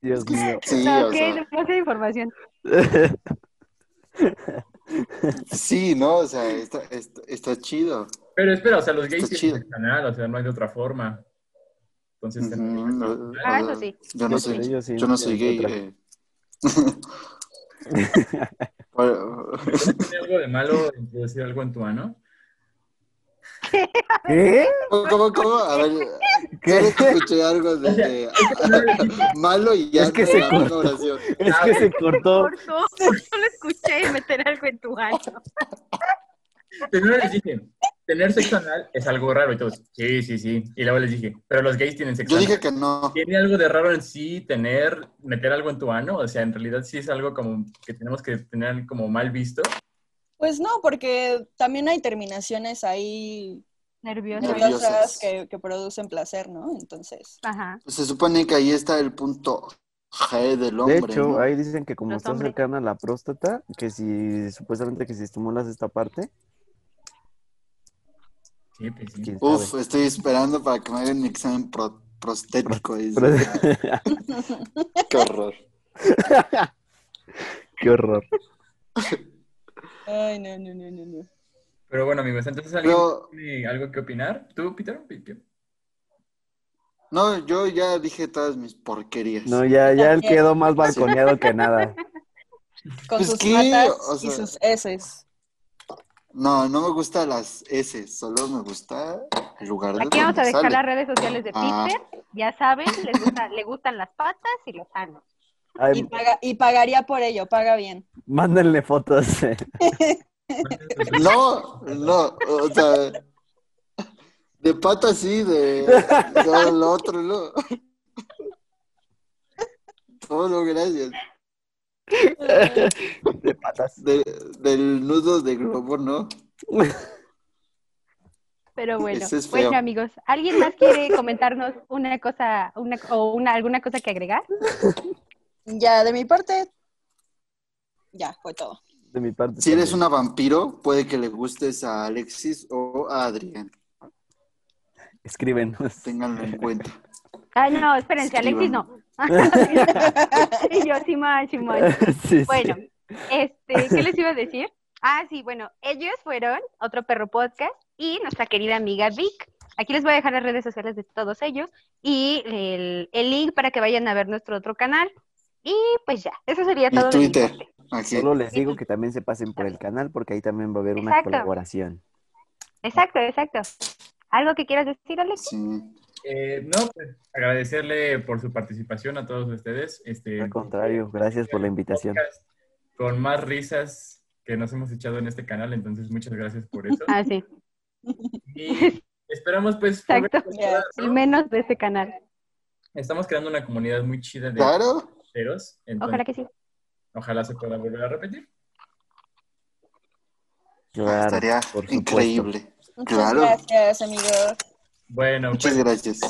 Dios mío. Sí, no, o sea, demasiada información. sí, ¿no? O sea, está, está, está chido. Pero espera, o sea, los gays tienen chido. sexo anal, o sea, no hay de otra forma. Entonces, Ujú, o- Ah, eso sí. Yo no Yo soy, sí, yo sí, yo no soy gay. eh. ¿Tiene algo de malo introducir algo en tu ano? ¿Qué? ¿Cómo, cómo, cómo? A ver, ¿Qué? escuché algo de, de- malo y ya Es que no se cortó. oración. Es que se cortó. Cortó. Solo escuché meter algo en tu ano. Primero les dije, tener sexo anal es algo raro y todos, sí, sí, sí. Y luego les dije, pero los gays tienen sexo Yo anal. dije que no. ¿Tiene algo de raro en sí tener, meter algo en tu ano? O sea, en realidad sí es algo como que tenemos que tener como mal visto. Pues no, porque también hay terminaciones ahí. Nervioso. nerviosas que, que producen placer, ¿no? Entonces, Ajá. Se supone que ahí está el punto G del hombre. De hecho, ¿no? ahí dicen que como Los está hombres. cercana a la próstata, que si supuestamente que si estimulas esta parte, Sí, pues sí. quién Uf, sabe. estoy esperando para que me hagan mi examen pro- prostético. Qué horror. Qué horror. ay, no, no, no, no, no. Pero bueno, amigos, entonces alguien Pero- tiene algo que opinar. ¿Tú, Peter? ¿Qué? No, yo ya dije todas mis porquerías. No, ya, ya él quedó más balconeado que nada. Con Pues sus qué, matas o y sus heces. No, no me gustan las S, solo me gusta el lugar de Aquí vamos a dejar sale. las redes sociales de Ah. Peter. Ya saben, les gusta- le gustan las patas y los anos. Y, paga- y pagaría por ello, paga bien. mándenle fotos. No, no, o sea, de pata sí, de, de lo otro no. Solo gracias. De patas. De- del nudo de globo, ¿no? Pero bueno, es bueno amigos, ¿alguien más quiere comentarnos una cosa, una o una alguna cosa que agregar? Ya, de mi parte, ya, fue todo. De mi parte. Si eres una vampiro, puede que le gustes a Alexis o a Adrián. Escríbenos. Ténganlo en cuenta. Ay, no, espérense, Alexis Escriban. no. y yo, Simón, Simón. Sí, sí. Bueno, este, ¿qué les iba a decir? Ah, sí, bueno, ellos fueron otro perro podcast y nuestra querida amiga Vic. Aquí les voy a dejar las redes sociales de todos ellos y el, el link para que vayan a ver nuestro otro canal. Y pues ya, eso sería Y todo. mi Twitter. Solo les digo que también se pasen por el canal porque ahí también va a haber una Exacto. colaboración. Exacto, exacto. ¿Algo que quieras decir, Alex? Sí. Eh, no, pues agradecerle por su participación a todos ustedes. Este, Al contrario, gracias por la invitación. Con más risas que nos hemos echado en este canal, entonces muchas gracias por eso. Ah, sí, Y esperamos pues exacto. poder- El menos de ese canal. Estamos creando una comunidad muy chida de Claro. entonces Ojalá que sí. ojalá se pueda volver a repetir. Claro, Estaría por increíble. Muchas Claro. gracias, amigos. Bueno, Muchas pues gracias.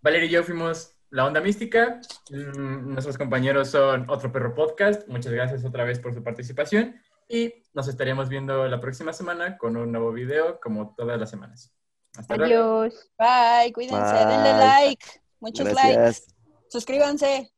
Valeria y yo fuimos La Onda Mística. Mm, Nuestros compañeros son Otro Perro Podcast. Muchas gracias otra vez por su participación. Y nos estaríamos viendo la próxima semana con un nuevo video, como todas las semanas. Hasta luego. Adiós. Bye, cuídense, denle like. Muchos likes. Gracias. Suscríbanse.